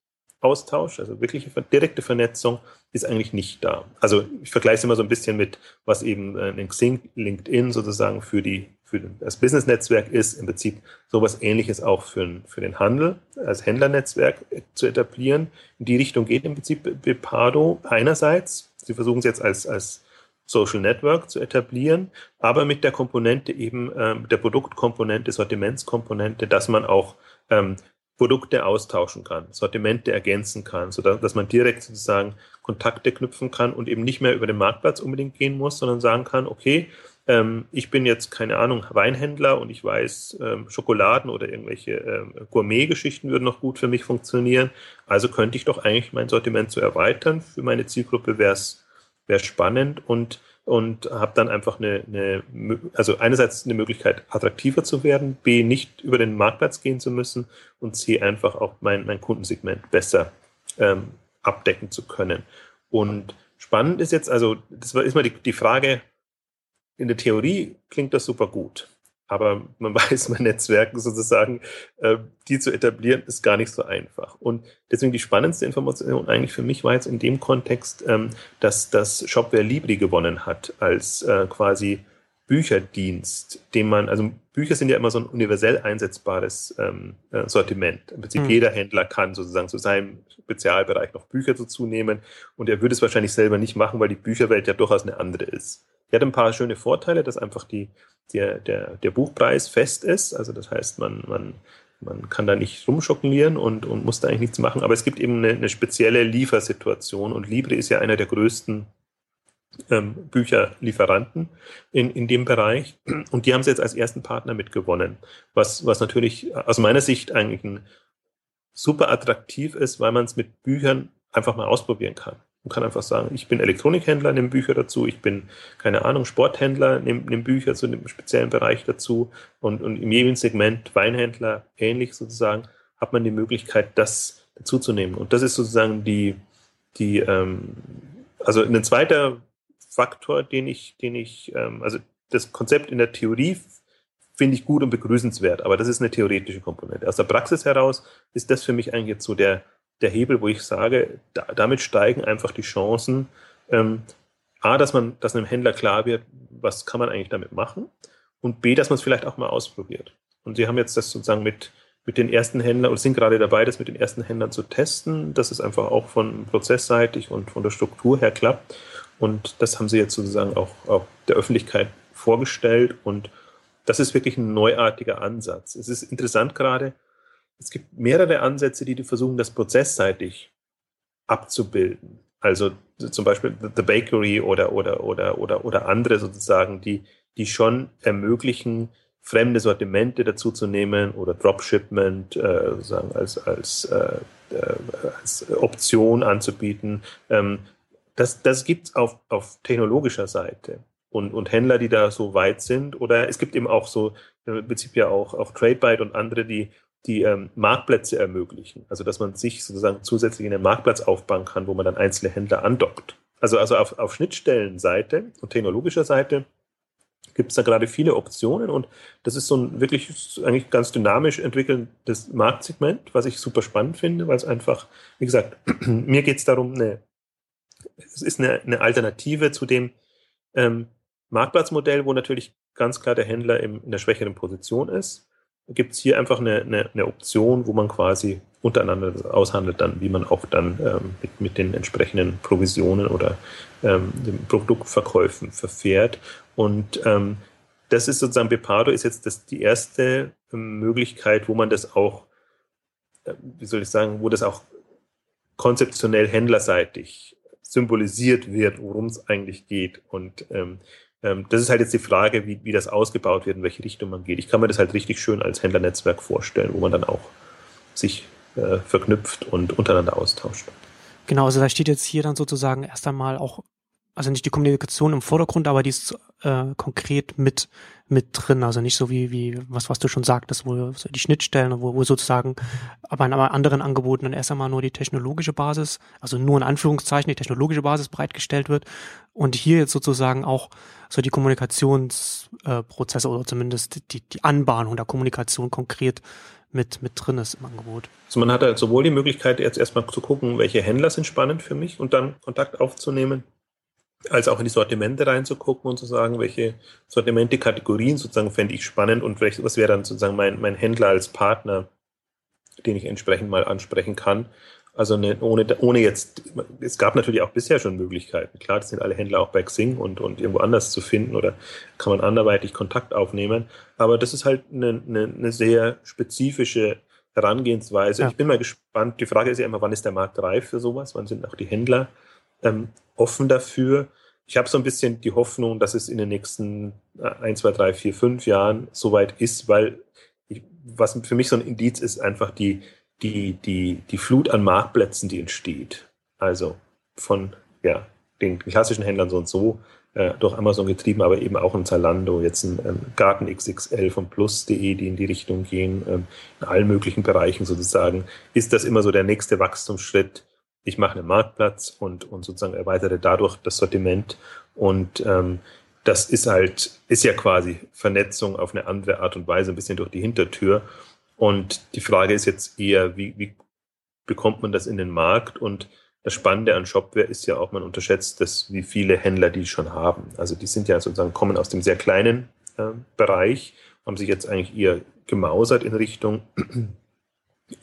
Austausch, also wirkliche direkte Vernetzung, ist eigentlich nicht da. Also ich vergleiche es immer so ein bisschen mit, was eben äh, in Xing, LinkedIn sozusagen für die für das Business-Netzwerk ist, im Prinzip sowas ähnliches auch für, für den Handel als Händlernetzwerk zu etablieren. In die Richtung geht im Prinzip Bepado einerseits. Sie versuchen es jetzt als, als Social Network zu etablieren, aber mit der Komponente eben, ähm, der Produktkomponente, Sortimentskomponente, dass man auch ähm, Produkte austauschen kann, Sortimente ergänzen kann, sodass dass man direkt sozusagen Kontakte knüpfen kann und eben nicht mehr über den Marktplatz unbedingt gehen muss, sondern sagen kann, okay, ähm, ich bin jetzt, keine Ahnung, Weinhändler und ich weiß, ähm, Schokoladen oder irgendwelche ähm, Gourmet-Geschichten würden noch gut für mich funktionieren. Also könnte ich doch eigentlich mein Sortiment zu so erweitern. Für meine Zielgruppe wäre es spannend und und habe dann einfach eine, eine, also einerseits eine Möglichkeit, attraktiver zu werden, B, nicht über den Marktplatz gehen zu müssen und C, einfach auch mein, mein Kundensegment besser ähm, abdecken zu können. Und spannend ist jetzt, also das ist mal die, die Frage, in der Theorie klingt das super gut. Aber man weiß, bei Netzwerken sozusagen, äh, die zu etablieren, ist gar nicht so einfach. Und deswegen die spannendste Information eigentlich für mich war jetzt in dem Kontext, ähm, dass das Shopware Libri gewonnen hat als äh, quasi Bücherdienst, den man, also Bücher sind ja immer so ein universell einsetzbares ähm, äh, Sortiment. Im Prinzip mhm. jeder Händler kann sozusagen zu seinem Spezialbereich noch Bücher dazu nehmen und er würde es wahrscheinlich selber nicht machen, weil die Bücherwelt ja durchaus eine andere ist. Die hat ein paar schöne Vorteile, dass einfach die, der, der, der Buchpreis fest ist. Also das heißt, man, man, man kann da nicht rumschokolieren und, und muss da eigentlich nichts machen. Aber es gibt eben eine, eine spezielle Liefersituation und Libre ist ja einer der größten ähm, Bücherlieferanten in, in dem Bereich. Und die haben sie jetzt als ersten Partner mitgewonnen, was, was natürlich aus meiner Sicht eigentlich ein super attraktiv ist, weil man es mit Büchern einfach mal ausprobieren kann. Man kann einfach sagen, ich bin Elektronikhändler, nehme Bücher dazu, ich bin, keine Ahnung, Sporthändler, nehme, nehme Bücher zu einem speziellen Bereich dazu und, und im jeweiligen Segment Weinhändler ähnlich sozusagen, hat man die Möglichkeit, das dazuzunehmen. Und das ist sozusagen die, die ähm, also ein zweiter Faktor, den ich, den ich, ähm, also das Konzept in der Theorie finde ich gut und begrüßenswert, aber das ist eine theoretische Komponente. Aus der Praxis heraus ist das für mich eigentlich jetzt so der, der Hebel, wo ich sage, da, damit steigen einfach die Chancen, ähm, A, dass man, dass einem Händler klar wird, was kann man eigentlich damit machen und B, dass man es vielleicht auch mal ausprobiert. Und sie haben jetzt das sozusagen mit, mit den ersten Händlern und sind gerade dabei, das mit den ersten Händlern zu testen, dass es einfach auch von prozessseitig und von der Struktur her klappt. Und das haben sie jetzt sozusagen auch, auch der Öffentlichkeit vorgestellt und das ist wirklich ein neuartiger Ansatz. Es ist interessant gerade, es gibt mehrere Ansätze, die versuchen, das prozessseitig abzubilden. Also zum Beispiel The Bakery oder, oder, oder, oder, oder andere sozusagen, die, die schon ermöglichen, fremde Sortimente dazuzunehmen oder Dropshipment äh, sozusagen als, als, äh, äh, als Option anzubieten. Ähm, das das gibt es auf, auf technologischer Seite. Und, und Händler, die da so weit sind, oder es gibt eben auch so, im Prinzip ja auch, auch TradeByte und andere, die die ähm, Marktplätze ermöglichen. Also dass man sich sozusagen zusätzlich in den Marktplatz aufbauen kann, wo man dann einzelne Händler andockt. Also, also auf, auf Schnittstellenseite und technologischer Seite gibt es da gerade viele Optionen und das ist so ein wirklich eigentlich ganz dynamisch entwickelndes Marktsegment, was ich super spannend finde, weil es einfach, wie gesagt, mir geht es darum, eine, es ist eine, eine Alternative zu dem ähm, Marktplatzmodell, wo natürlich ganz klar der Händler im, in der schwächeren Position ist gibt es hier einfach eine, eine, eine, Option, wo man quasi untereinander aushandelt, dann, wie man auch dann ähm, mit, mit den entsprechenden Provisionen oder ähm, den Produktverkäufen verfährt. Und ähm, das ist sozusagen, Bepado ist jetzt das, die erste ähm, Möglichkeit, wo man das auch, äh, wie soll ich sagen, wo das auch konzeptionell händlerseitig symbolisiert wird, worum es eigentlich geht. Und ähm, ähm, das ist halt jetzt die Frage, wie, wie das ausgebaut wird, in welche Richtung man geht. Ich kann mir das halt richtig schön als Händlernetzwerk vorstellen, wo man dann auch sich äh, verknüpft und untereinander austauscht. Genau, also da steht jetzt hier dann sozusagen erst einmal auch also nicht die Kommunikation im Vordergrund, aber die ist äh, konkret mit mit drin, also nicht so wie wie was was du schon sagtest, wo die Schnittstellen, wo, wo sozusagen aber in anderen Angeboten dann erst einmal nur die technologische Basis, also nur in Anführungszeichen die technologische Basis bereitgestellt wird und hier jetzt sozusagen auch so die Kommunikationsprozesse äh, oder zumindest die die Anbahnung der Kommunikation konkret mit, mit drin ist im Angebot. Also man hat halt sowohl die Möglichkeit, jetzt erstmal zu gucken, welche Händler sind spannend für mich und dann Kontakt aufzunehmen als auch in die Sortimente reinzugucken und zu sagen, welche Sortimente, Kategorien sozusagen fände ich spannend und vielleicht, was wäre dann sozusagen mein, mein Händler als Partner, den ich entsprechend mal ansprechen kann. Also eine, ohne, ohne jetzt, es gab natürlich auch bisher schon Möglichkeiten. Klar, das sind alle Händler auch bei Xing und, und irgendwo anders zu finden oder kann man anderweitig Kontakt aufnehmen. Aber das ist halt eine, eine, eine sehr spezifische Herangehensweise. Ja. Ich bin mal gespannt. Die Frage ist ja immer, wann ist der Markt reif für sowas? Wann sind auch die Händler ähm, offen dafür. Ich habe so ein bisschen die Hoffnung, dass es in den nächsten äh, ein, zwei, drei, vier, fünf Jahren soweit ist, weil ich, was für mich so ein Indiz ist, einfach die, die, die, die Flut an Marktplätzen, die entsteht. Also von ja, den klassischen Händlern so und so, äh, durch Amazon getrieben, aber eben auch ein Zalando, jetzt ein, ein Garten XXL von Plus.de, die in die Richtung gehen, ähm, in allen möglichen Bereichen sozusagen, ist das immer so der nächste Wachstumsschritt, ich mache einen Marktplatz und, und sozusagen erweitere dadurch das Sortiment. Und ähm, das ist halt, ist ja quasi Vernetzung auf eine andere Art und Weise, ein bisschen durch die Hintertür. Und die Frage ist jetzt eher, wie, wie bekommt man das in den Markt? Und das Spannende an Shopware ist ja auch, man unterschätzt das, wie viele Händler die schon haben. Also die sind ja sozusagen, kommen aus dem sehr kleinen äh, Bereich, haben sich jetzt eigentlich eher gemausert in Richtung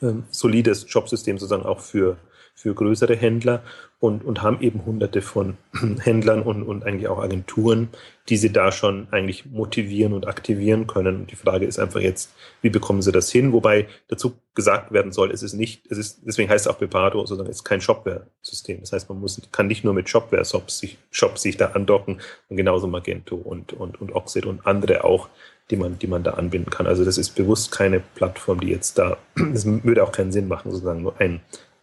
äh, solides Shopsystem sozusagen auch für für größere Händler und, und haben eben hunderte von Händlern und, und eigentlich auch Agenturen, die sie da schon eigentlich motivieren und aktivieren können. Und die Frage ist einfach jetzt, wie bekommen sie das hin? Wobei dazu gesagt werden soll, es ist nicht, es ist, deswegen heißt es auch Bepado, sondern es ist kein Shopware-System. Das heißt, man muss, kann nicht nur mit Shopware-Shops sich, Shops sich da andocken, und genauso Magento und, und, und Oxid und andere auch, die man, die man da anbinden kann. Also das ist bewusst keine Plattform, die jetzt da, das würde auch keinen Sinn machen, sozusagen nur ein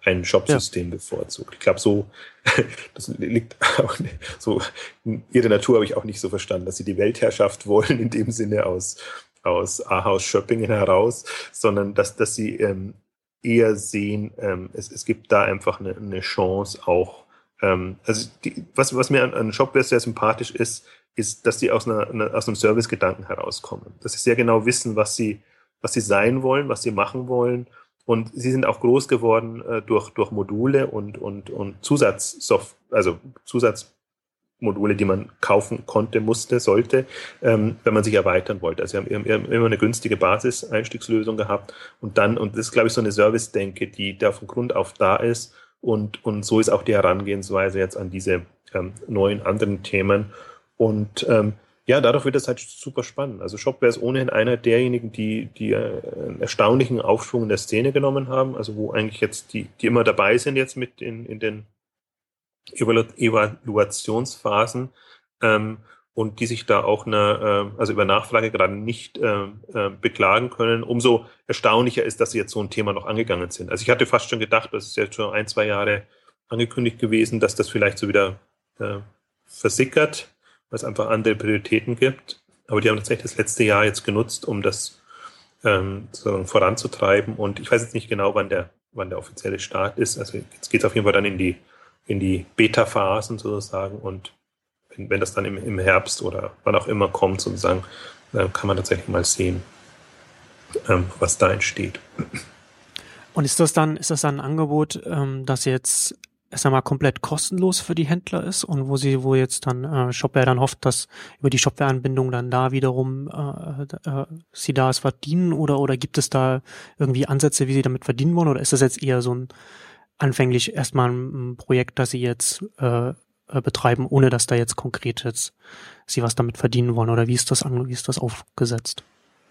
ein Shop-System ja. bevorzugt. Ich glaube, so, das liegt auch so, ihre Natur habe ich auch nicht so verstanden, dass sie die Weltherrschaft wollen, in dem Sinne aus, aus Ahaus Schöppingen heraus, sondern dass, dass sie ähm, eher sehen, ähm, es, es gibt da einfach eine, eine Chance auch, ähm, also die, was, was mir an, an Shopware sehr sympathisch ist, ist, dass die aus, einer, einer, aus einem Service-Gedanken herauskommen. Dass sie sehr genau wissen, was sie, was sie sein wollen, was sie machen wollen und sie sind auch groß geworden äh, durch, durch Module und, und, und Zusatzsoft, also Zusatzmodule, die man kaufen konnte, musste, sollte, ähm, wenn man sich erweitern wollte. Also sie haben, haben immer eine günstige Basis-Einstiegslösung gehabt und dann, und das ist, glaube ich, so eine Service-Denke, die da von Grund auf da ist. Und, und so ist auch die Herangehensweise jetzt an diese ähm, neuen anderen Themen. Und ähm, ja, dadurch wird es halt super spannend. Also Shopware ist ohnehin einer derjenigen, die, die äh, einen erstaunlichen Aufschwung in der Szene genommen haben, also wo eigentlich jetzt die, die immer dabei sind jetzt mit in, in den Evaluationsphasen ähm, und die sich da auch eine, äh, also über Nachfrage gerade nicht äh, äh, beklagen können. Umso erstaunlicher ist, dass sie jetzt so ein Thema noch angegangen sind. Also ich hatte fast schon gedacht, das ist jetzt schon ein, zwei Jahre angekündigt gewesen, dass das vielleicht so wieder äh, versickert weil es einfach andere Prioritäten gibt. Aber die haben tatsächlich das letzte Jahr jetzt genutzt, um das ähm, voranzutreiben. Und ich weiß jetzt nicht genau, wann der, wann der offizielle Start ist. Also jetzt geht es auf jeden Fall dann in die, in die Beta-Phasen sozusagen. Und wenn, wenn das dann im, im Herbst oder wann auch immer kommt, sozusagen, dann kann man tatsächlich mal sehen, ähm, was da entsteht. Und ist das dann, ist das dann ein Angebot, ähm, das jetzt erst einmal komplett kostenlos für die Händler ist und wo sie, wo jetzt dann äh, Shopware dann hofft, dass über die Shopware-Anbindung dann da wiederum äh, äh, sie da es verdienen oder oder gibt es da irgendwie Ansätze, wie sie damit verdienen wollen oder ist das jetzt eher so ein anfänglich erstmal ein, Projekt, das sie jetzt äh, äh betreiben, ohne dass da jetzt konkret jetzt sie was damit verdienen wollen oder wie ist das an, wie ist das aufgesetzt?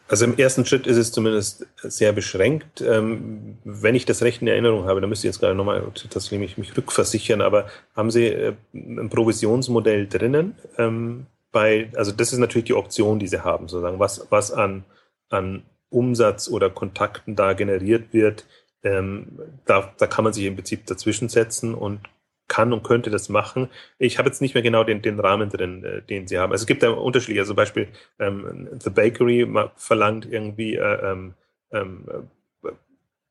Also im ersten Schritt ist es zumindest sehr beschränkt. Ähm, wenn ich das recht in Erinnerung habe, dann müsste ich jetzt gerade nochmal tatsächlich mich rückversichern, aber haben Sie äh, ein Provisionsmodell drinnen? Ähm, bei, also das ist natürlich die Option, die Sie haben, sozusagen, was, was an, an Umsatz oder Kontakten da generiert wird. Ähm, da, da kann man sich im Prinzip dazwischen setzen und kann und könnte das machen. Ich habe jetzt nicht mehr genau den, den Rahmen drin, äh, den sie haben. Also es gibt da unterschiedliche, also zum Beispiel ähm, The Bakery verlangt irgendwie äh, ähm, ähm, äh,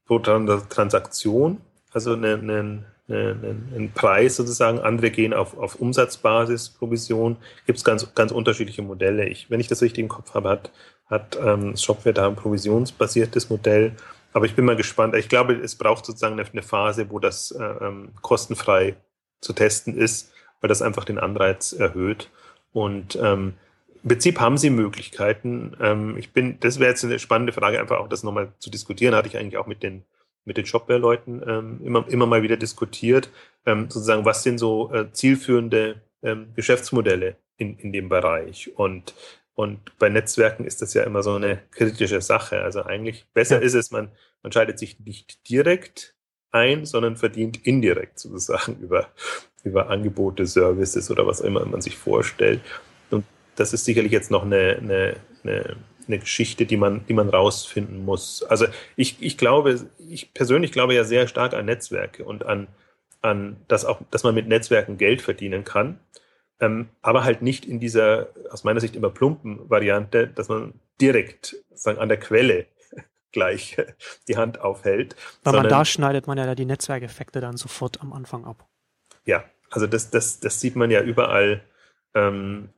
pro Transaktion, also einen, einen, einen, einen Preis sozusagen. Andere gehen auf, auf Umsatzbasis, Provision. Gibt es ganz, ganz unterschiedliche Modelle. Ich, wenn ich das richtig im Kopf habe, hat, hat ähm, Shopware da ein provisionsbasiertes Modell. Aber ich bin mal gespannt. Ich glaube, es braucht sozusagen eine, Phase, wo das äh, ähm, kostenfrei zu testen ist, weil das einfach den Anreiz erhöht. Und ähm, im Prinzip haben sie Möglichkeiten. Ähm, ich bin, das wäre jetzt eine spannende Frage, einfach auch das nochmal zu diskutieren. Hatte ich eigentlich auch mit den mit den Shopware-Leuten ähm, immer, immer mal wieder diskutiert, ähm, sozusagen, was sind so äh, zielführende ähm, Geschäftsmodelle in, in dem Bereich. Und, und bei Netzwerken ist das ja immer so eine kritische Sache. Also eigentlich besser ja. ist es, man, man schaltet sich nicht direkt ein, sondern verdient indirekt sozusagen über, über Angebote, Services oder was immer man sich vorstellt. Und das ist sicherlich jetzt noch eine, eine, eine, eine Geschichte, die man, die man rausfinden muss. Also ich, ich glaube, ich persönlich glaube ja sehr stark an Netzwerke und an, an dass auch, dass man mit Netzwerken Geld verdienen kann. Ähm, aber halt nicht in dieser, aus meiner Sicht immer plumpen Variante, dass man direkt sagen, an der Quelle gleich die Hand aufhält. Weil man da schneidet man ja die Netzwerkeffekte dann sofort am Anfang ab. Ja, also das, das, das sieht man ja überall. Ähm,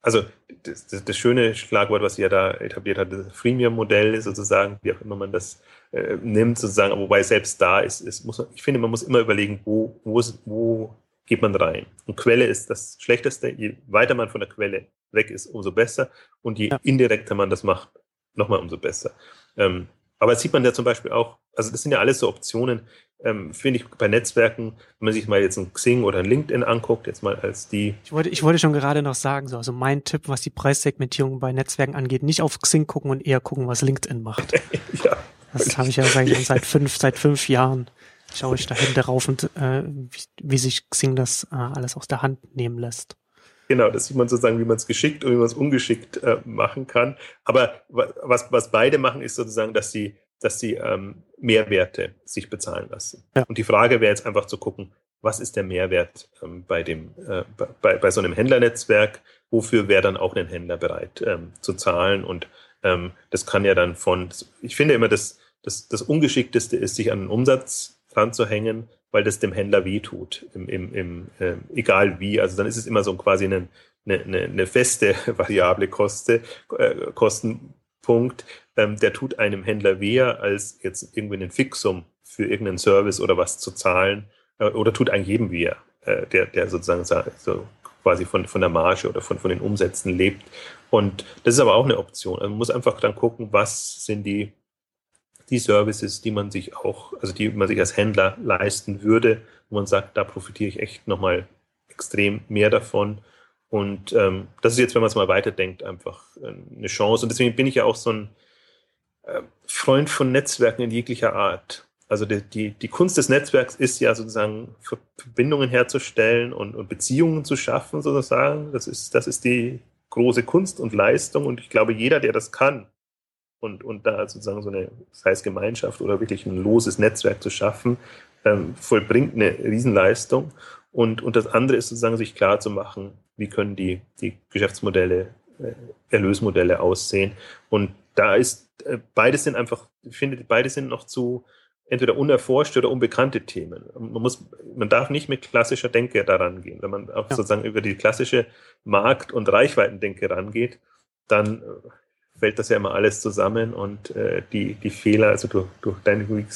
also das, das, das, schöne Schlagwort, was sie ja da etabliert hat, das Freemium-Modell sozusagen, wie auch immer man das äh, nimmt, sozusagen, wobei selbst da ist, ist muss, ich finde, man muss immer überlegen, wo, wo, wo geht man rein. Und Quelle ist das Schlechteste. Je weiter man von der Quelle weg ist, umso besser. Und je ja. indirekter man das macht, nochmal umso besser. Ähm, aber das sieht man ja zum Beispiel auch, also das sind ja alles so Optionen, ähm, finde ich bei Netzwerken, wenn man sich mal jetzt ein Xing oder ein LinkedIn anguckt, jetzt mal als die. Ich wollte, ich wollte schon gerade noch sagen, so, also mein Tipp, was die Preissegmentierung bei Netzwerken angeht, nicht auf Xing gucken und eher gucken, was LinkedIn macht. ja. Das habe ich ja seit, seit fünf, seit fünf Jahren schaue ich da Hände rauf und äh, wie, wie sich Xing das äh, alles aus der Hand nehmen lässt. Genau, das sieht man sozusagen, wie man es geschickt und wie man es ungeschickt äh, machen kann. Aber was, was beide machen, ist sozusagen, dass sie, dass sie ähm, Mehrwerte sich bezahlen lassen. Ja. Und die Frage wäre jetzt einfach zu gucken, was ist der Mehrwert ähm, bei, dem, äh, bei, bei so einem Händlernetzwerk? Wofür wäre dann auch ein Händler bereit ähm, zu zahlen? Und ähm, das kann ja dann von, ich finde immer, das, das, das Ungeschickteste ist, sich an den Umsatz ranzuhängen, weil das dem Händler wehtut, im, im, im, äh, egal wie. Also dann ist es immer so quasi eine, eine, eine feste variable Koste, äh, Kostenpunkt, ähm, der tut einem Händler weh, als jetzt irgendwie einen Fixum für irgendeinen Service oder was zu zahlen, äh, oder tut eigentlich jedem weh, äh, der, der sozusagen so quasi von, von der Marge oder von, von den Umsätzen lebt. Und das ist aber auch eine Option. Also man muss einfach dann gucken, was sind die die Services, die man sich auch, also die man sich als Händler leisten würde, wo man sagt, da profitiere ich echt nochmal extrem mehr davon. Und ähm, das ist jetzt, wenn man es mal weiterdenkt, einfach äh, eine Chance. Und deswegen bin ich ja auch so ein äh, Freund von Netzwerken in jeglicher Art. Also die, die, die Kunst des Netzwerks ist ja sozusagen Verbindungen herzustellen und, und Beziehungen zu schaffen, sozusagen. Das ist, das ist die große Kunst und Leistung. Und ich glaube, jeder, der das kann, und, und da sozusagen so eine, das heißt Gemeinschaft oder wirklich ein loses Netzwerk zu schaffen, ähm, vollbringt eine Riesenleistung. Und, und das andere ist sozusagen sich klar zu machen, wie können die, die Geschäftsmodelle, äh, Erlösmodelle aussehen. Und da ist, äh, beides sind einfach, ich finde, beide sind noch zu entweder unerforschte oder unbekannte Themen. Man muss, man darf nicht mit klassischer Denke daran gehen. Wenn man auch ja. sozusagen über die klassische Markt- und Reichweitendenke rangeht, dann äh, fällt das ja immer alles zusammen und äh, die, die Fehler, also durch, durch deine,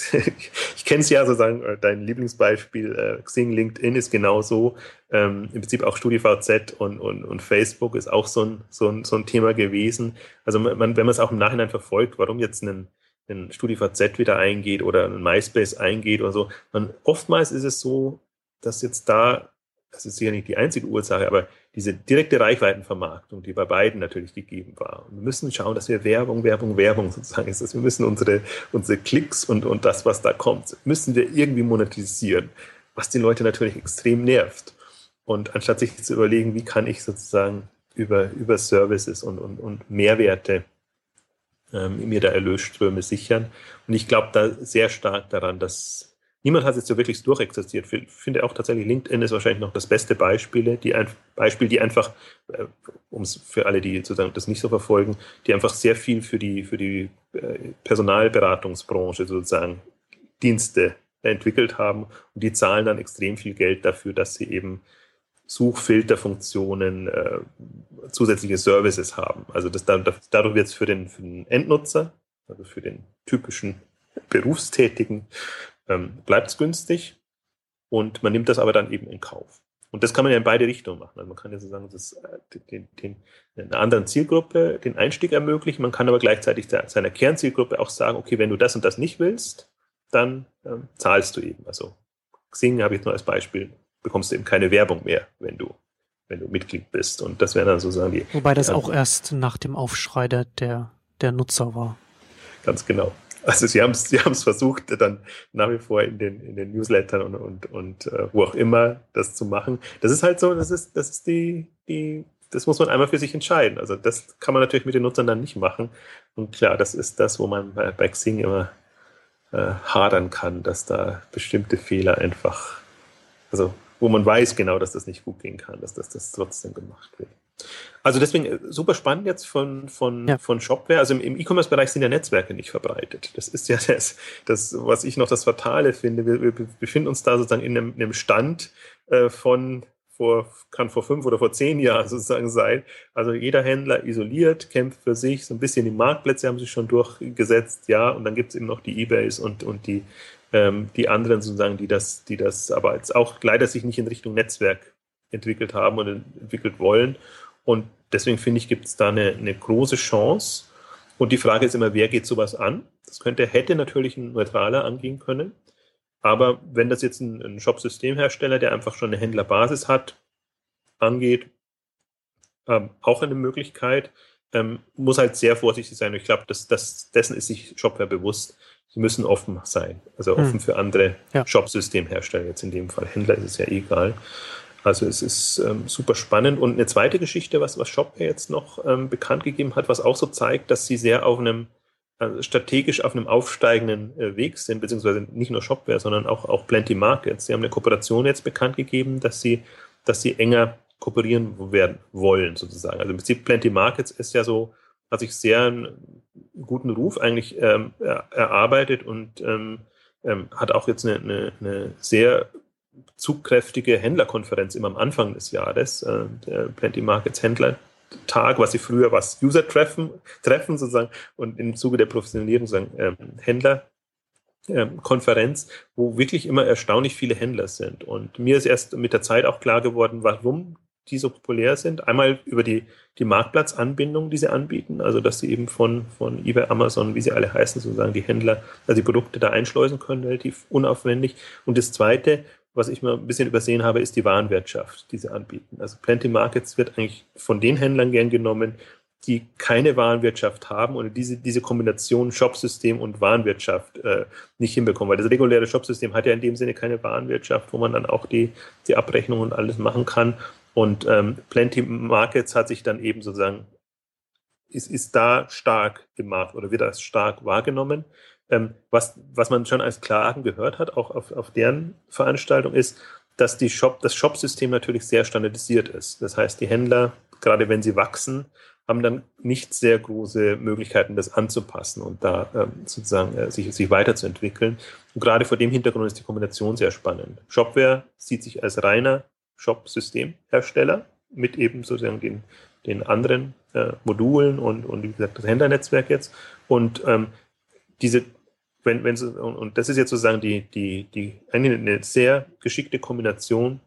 ich kenne es ja sozusagen, äh, dein Lieblingsbeispiel, äh, Xing, LinkedIn ist genauso, ähm, im Prinzip auch StudiVZ und, und, und Facebook ist auch so ein, so ein, so ein Thema gewesen. Also man, wenn man es auch im Nachhinein verfolgt, warum jetzt ein, ein StudiVZ wieder eingeht oder ein MySpace eingeht oder so, man, oftmals ist es so, dass jetzt da das ist sicher nicht die einzige Ursache, aber diese direkte Reichweitenvermarktung, die bei beiden natürlich gegeben war. Und wir müssen schauen, dass wir Werbung, Werbung, Werbung sozusagen ist. Wir müssen unsere, unsere Klicks und, und das, was da kommt, müssen wir irgendwie monetisieren, was die Leute natürlich extrem nervt. Und anstatt sich zu überlegen, wie kann ich sozusagen über, über Services und, und, und Mehrwerte ähm, mir da Erlösströme sichern. Und ich glaube da sehr stark daran, dass Niemand hat es jetzt so wirklich durchexistiert. Ich finde auch tatsächlich, LinkedIn ist wahrscheinlich noch das beste Beispiel, die ein, Beispiel, die einfach, äh, um es für alle, die sozusagen das nicht so verfolgen, die einfach sehr viel für die, für die äh, Personalberatungsbranche sozusagen Dienste entwickelt haben und die zahlen dann extrem viel Geld dafür, dass sie eben Suchfilterfunktionen, äh, zusätzliche Services haben. Also das, dadurch wird es für den, für den Endnutzer, also für den typischen Berufstätigen, ähm, bleibt es günstig und man nimmt das aber dann eben in Kauf. Und das kann man ja in beide Richtungen machen. Also man kann ja sozusagen das, äh, den, den, einer anderen Zielgruppe den Einstieg ermöglichen. Man kann aber gleichzeitig der, seiner Kernzielgruppe auch sagen, okay, wenn du das und das nicht willst, dann ähm, zahlst du eben. Also Xing habe ich nur als Beispiel, bekommst du eben keine Werbung mehr, wenn du, wenn du Mitglied bist. Und das wäre dann sozusagen die. Wobei das auch erst nach dem Aufschrei der, der Nutzer war. Ganz genau. Also sie haben es sie versucht, dann nach wie vor in den, in den Newslettern und, und, und äh, wo auch immer das zu machen. Das ist halt so, das ist, das ist die, die, das muss man einmal für sich entscheiden. Also das kann man natürlich mit den Nutzern dann nicht machen. Und klar, das ist das, wo man bei, bei Xing immer äh, hadern kann, dass da bestimmte Fehler einfach, also wo man weiß genau, dass das nicht gut gehen kann, dass das, das trotzdem gemacht wird. Also deswegen äh, super spannend jetzt von, von, ja. von Shopware. Also im, im E-Commerce-Bereich sind ja Netzwerke nicht verbreitet. Das ist ja das, das, was ich noch das Fatale finde. Wir, wir befinden uns da sozusagen in einem, in einem Stand äh, von vor, kann vor fünf oder vor zehn Jahren sozusagen sein. Also jeder Händler isoliert, kämpft für sich, so ein bisschen die Marktplätze haben sich schon durchgesetzt, ja, und dann gibt es eben noch die Ebays und, und die, ähm, die anderen sozusagen, die das, die das aber jetzt auch leider sich nicht in Richtung Netzwerk entwickelt haben und entwickelt wollen. Und deswegen finde ich, gibt es da eine, eine große Chance. Und die Frage ist immer, wer geht sowas an? Das könnte, hätte natürlich ein neutraler angehen können. Aber wenn das jetzt ein, ein Shop-Systemhersteller, der einfach schon eine Händlerbasis hat, angeht, ähm, auch eine Möglichkeit, ähm, muss halt sehr vorsichtig sein. Und ich glaube, das, das, dessen ist sich Shopware bewusst. Sie müssen offen sein, also offen hm. für andere ja. Shop-Systemhersteller. Jetzt in dem Fall Händler ist es ja egal. Also es ist ähm, super spannend. Und eine zweite Geschichte, was, was Shopware jetzt noch ähm, bekannt gegeben hat, was auch so zeigt, dass sie sehr auf einem also strategisch auf einem aufsteigenden äh, Weg sind, beziehungsweise nicht nur Shopware, sondern auch, auch Plenty Markets. Sie haben eine Kooperation jetzt bekannt gegeben, dass sie, dass sie enger kooperieren werden wollen, sozusagen. Also im Prinzip Plenty Markets ist ja so, hat sich sehr einen guten Ruf eigentlich ähm, erarbeitet und ähm, ähm, hat auch jetzt eine, eine, eine sehr zugkräftige Händlerkonferenz immer am Anfang des Jahres, äh, der Plenty Markets Händlertag, was sie früher was User-Treffen treffen sozusagen und im Zuge der Professionalisierung sagen ähm, Händler ähm, Konferenz, wo wirklich immer erstaunlich viele Händler sind. Und mir ist erst mit der Zeit auch klar geworden, warum die so populär sind. Einmal über die, die Marktplatzanbindung, die sie anbieten, also dass sie eben von, von eBay, Amazon, wie sie alle heißen, sozusagen die Händler, also die Produkte da einschleusen können, relativ unaufwendig. Und das Zweite, was ich mal ein bisschen übersehen habe, ist die Warenwirtschaft, die sie anbieten. Also Plenty Markets wird eigentlich von den Händlern gern genommen, die keine Warenwirtschaft haben oder diese, diese Kombination Shopsystem und Warenwirtschaft äh, nicht hinbekommen. Weil das reguläre Shopsystem hat ja in dem Sinne keine Warenwirtschaft, wo man dann auch die, die Abrechnung und alles machen kann. Und ähm, Plenty Markets hat sich dann eben sozusagen, ist, ist da stark Markt oder wird das stark wahrgenommen. Ähm, was, was man schon als Klagen gehört hat, auch auf, auf deren Veranstaltung, ist, dass die Shop, das Shop-System natürlich sehr standardisiert ist. Das heißt, die Händler, gerade wenn sie wachsen, haben dann nicht sehr große Möglichkeiten, das anzupassen und da ähm, sozusagen äh, sich, sich weiterzuentwickeln. Und gerade vor dem Hintergrund ist die Kombination sehr spannend. Shopware sieht sich als reiner Shop-Systemhersteller mit eben sozusagen den, den anderen äh, Modulen und, und wie gesagt das Händlernetzwerk jetzt. Und ähm, diese, wenn, wenn und, und das ist jetzt sozusagen die, die, die eine, eine sehr geschickte Kombination,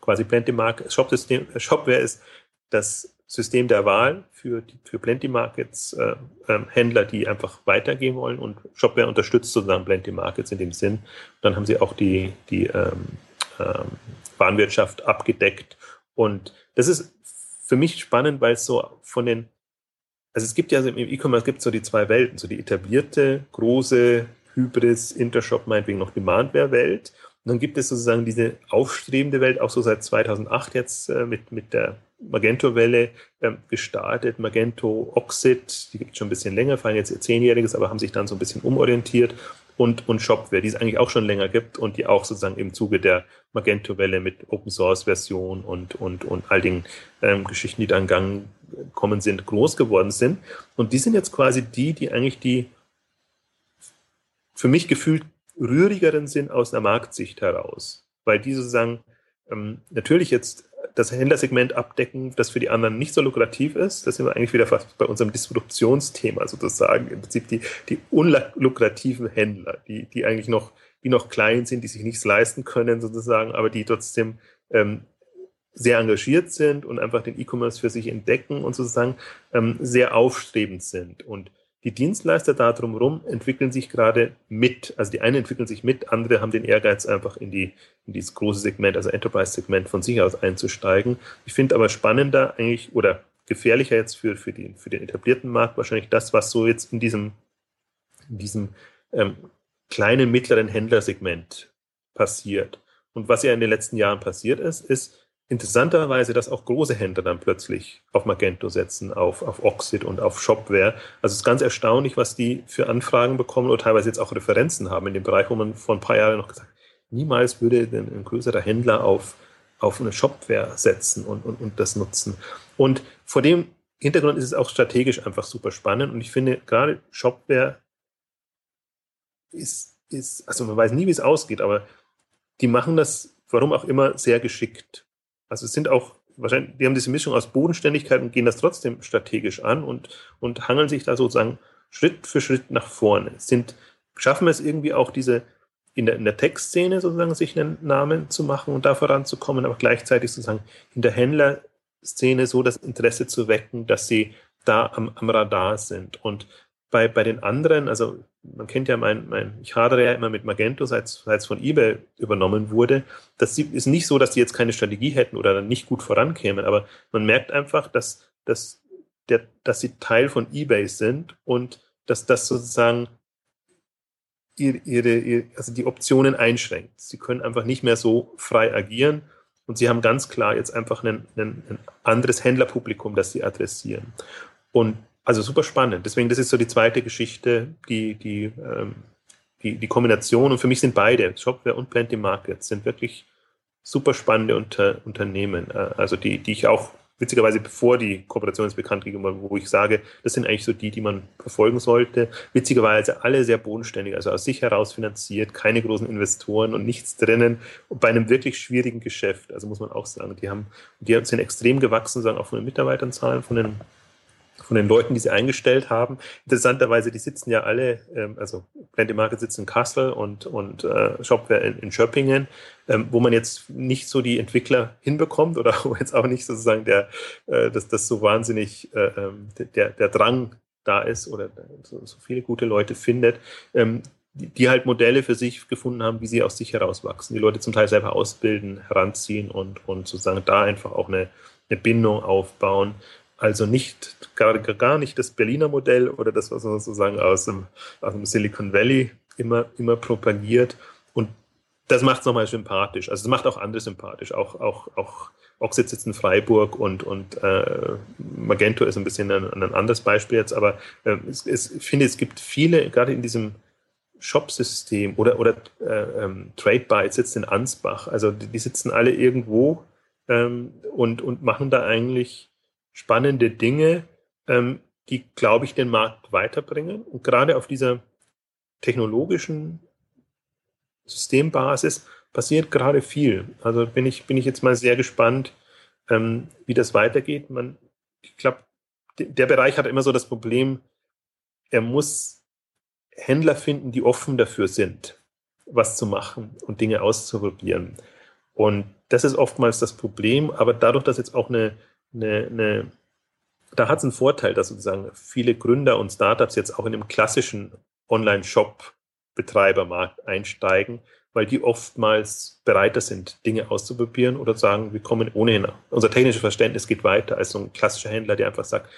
quasi Plenty Market, Shop-System, Shopware ist das System der Wahl für, für Plenty Markets äh, äh, Händler, die einfach weitergehen wollen und Shopware unterstützt sozusagen Plenty Markets in dem Sinn. dann haben sie auch die, die ähm, ähm, Warenwirtschaft abgedeckt. Und das ist für mich spannend, weil es so von den, also es gibt ja im E-Commerce gibt so die zwei Welten, so die etablierte, große Hybris, Intershop, meinetwegen noch Demandware-Welt. Und dann gibt es sozusagen diese aufstrebende Welt, auch so seit 2008 jetzt äh, mit, mit der Magento-Welle ähm, gestartet. Magento Oxid, die gibt es schon ein bisschen länger, fallen jetzt ihr Zehnjähriges, aber haben sich dann so ein bisschen umorientiert. Und, und Shopware, die es eigentlich auch schon länger gibt und die auch sozusagen im Zuge der Magento-Welle mit Open-Source-Version und, und, und all den ähm, Geschichten, die da in Gang kommen sind, groß geworden sind. Und die sind jetzt quasi die, die eigentlich die für mich gefühlt rührigeren sind aus der Marktsicht heraus. Weil die sozusagen ähm, natürlich jetzt das Händlersegment abdecken, das für die anderen nicht so lukrativ ist. Das sind wir eigentlich wieder fast bei unserem Disruptionsthema sozusagen. Im Prinzip die, die unlukrativen Händler, die, die eigentlich noch, die noch klein sind, die sich nichts leisten können sozusagen, aber die trotzdem ähm, sehr engagiert sind und einfach den E-Commerce für sich entdecken und sozusagen ähm, sehr aufstrebend sind. Und die Dienstleister da drumherum entwickeln sich gerade mit. Also die einen entwickeln sich mit, andere haben den Ehrgeiz, einfach in, die, in dieses große Segment, also Enterprise-Segment von sich aus einzusteigen. Ich finde aber spannender eigentlich oder gefährlicher jetzt für, für, die, für den etablierten Markt wahrscheinlich das, was so jetzt in diesem, in diesem ähm, kleinen, mittleren Händlersegment passiert. Und was ja in den letzten Jahren passiert ist, ist, interessanterweise, dass auch große Händler dann plötzlich auf Magento setzen, auf, auf Oxid und auf Shopware. Also es ist ganz erstaunlich, was die für Anfragen bekommen oder teilweise jetzt auch Referenzen haben in dem Bereich, wo man vor ein paar Jahren noch gesagt hat, niemals würde ein, ein größerer Händler auf, auf eine Shopware setzen und, und, und das nutzen. Und vor dem Hintergrund ist es auch strategisch einfach super spannend und ich finde gerade Shopware ist, ist, also man weiß nie, wie es ausgeht, aber die machen das, warum auch immer, sehr geschickt. Also es sind auch wahrscheinlich, die haben diese Mischung aus Bodenständigkeit und gehen das trotzdem strategisch an und, und hangeln sich da sozusagen Schritt für Schritt nach vorne. Sind, schaffen es irgendwie auch diese in der, in der Textszene sozusagen sich einen Namen zu machen und da voranzukommen, aber gleichzeitig sozusagen in der Händlerszene so das Interesse zu wecken, dass sie da am, am Radar sind. Und bei, bei den anderen, also man kennt ja mein, mein, ich hadere ja immer mit Magento, seit es von eBay übernommen wurde. Das ist nicht so, dass die jetzt keine Strategie hätten oder nicht gut vorankämen, aber man merkt einfach, dass, dass, der, dass sie Teil von eBay sind und dass das sozusagen ihre, ihre, also die Optionen einschränkt. Sie können einfach nicht mehr so frei agieren und sie haben ganz klar jetzt einfach ein, ein, ein anderes Händlerpublikum, das sie adressieren. Und also super spannend. Deswegen, das ist so die zweite Geschichte, die, die, ähm, die, die Kombination. Und für mich sind beide, Shopware und Plenty Market, sind wirklich super spannende Unter Unternehmen. Äh, also die, die ich auch witzigerweise bevor die Kooperation jetzt bekannt gegeben wurde, wo ich sage, das sind eigentlich so die, die man verfolgen sollte. Witzigerweise alle sehr bodenständig, also aus sich heraus finanziert, keine großen Investoren und nichts drinnen. Und bei einem wirklich schwierigen Geschäft, also muss man auch sagen, die haben, die sind extrem gewachsen, sagen auch von den Mitarbeiternzahlen, von den von den Leuten, die sie eingestellt haben. Interessanterweise, die sitzen ja alle, ähm, also Plenty Market sitzt in Kassel und, und äh, Shopware in, in Schöppingen, ähm, wo man jetzt nicht so die Entwickler hinbekommt oder wo jetzt auch nicht sozusagen der, äh, dass das so wahnsinnig äh, ähm, der, der Drang da ist oder so, so viele gute Leute findet, ähm, die, die halt Modelle für sich gefunden haben, wie sie aus sich herauswachsen, die Leute zum Teil selber ausbilden, heranziehen und, und sozusagen da einfach auch eine, eine Bindung aufbauen. Also nicht, gar, gar nicht das Berliner Modell oder das, was man sozusagen aus dem, aus dem Silicon Valley immer, immer propagiert. Und das macht es nochmal sympathisch. Also es macht auch andere sympathisch. Auch, auch, auch Oxid sitzt in Freiburg und, und äh, Magento ist ein bisschen ein, ein anderes Beispiel jetzt, aber äh, es, es, ich finde, es gibt viele, gerade in diesem Shop-System oder, oder äh, ähm, TradeByte sitzt in Ansbach. Also die, die sitzen alle irgendwo ähm, und, und machen da eigentlich spannende Dinge, ähm, die, glaube ich, den Markt weiterbringen. Und gerade auf dieser technologischen Systembasis passiert gerade viel. Also bin ich, bin ich jetzt mal sehr gespannt, ähm, wie das weitergeht. Man ich glaube, der Bereich hat immer so das Problem, er muss Händler finden, die offen dafür sind, was zu machen und Dinge auszuprobieren. Und das ist oftmals das Problem, aber dadurch, dass jetzt auch eine, eine, eine da hat es einen Vorteil, dass sozusagen viele Gründer und Startups jetzt auch in dem klassischen Online-Shop-Betreibermarkt einsteigen, weil die oftmals bereiter sind, Dinge auszuprobieren oder sagen, wir kommen ohnehin. Unser technisches Verständnis geht weiter als so ein klassischer Händler, der einfach sagt,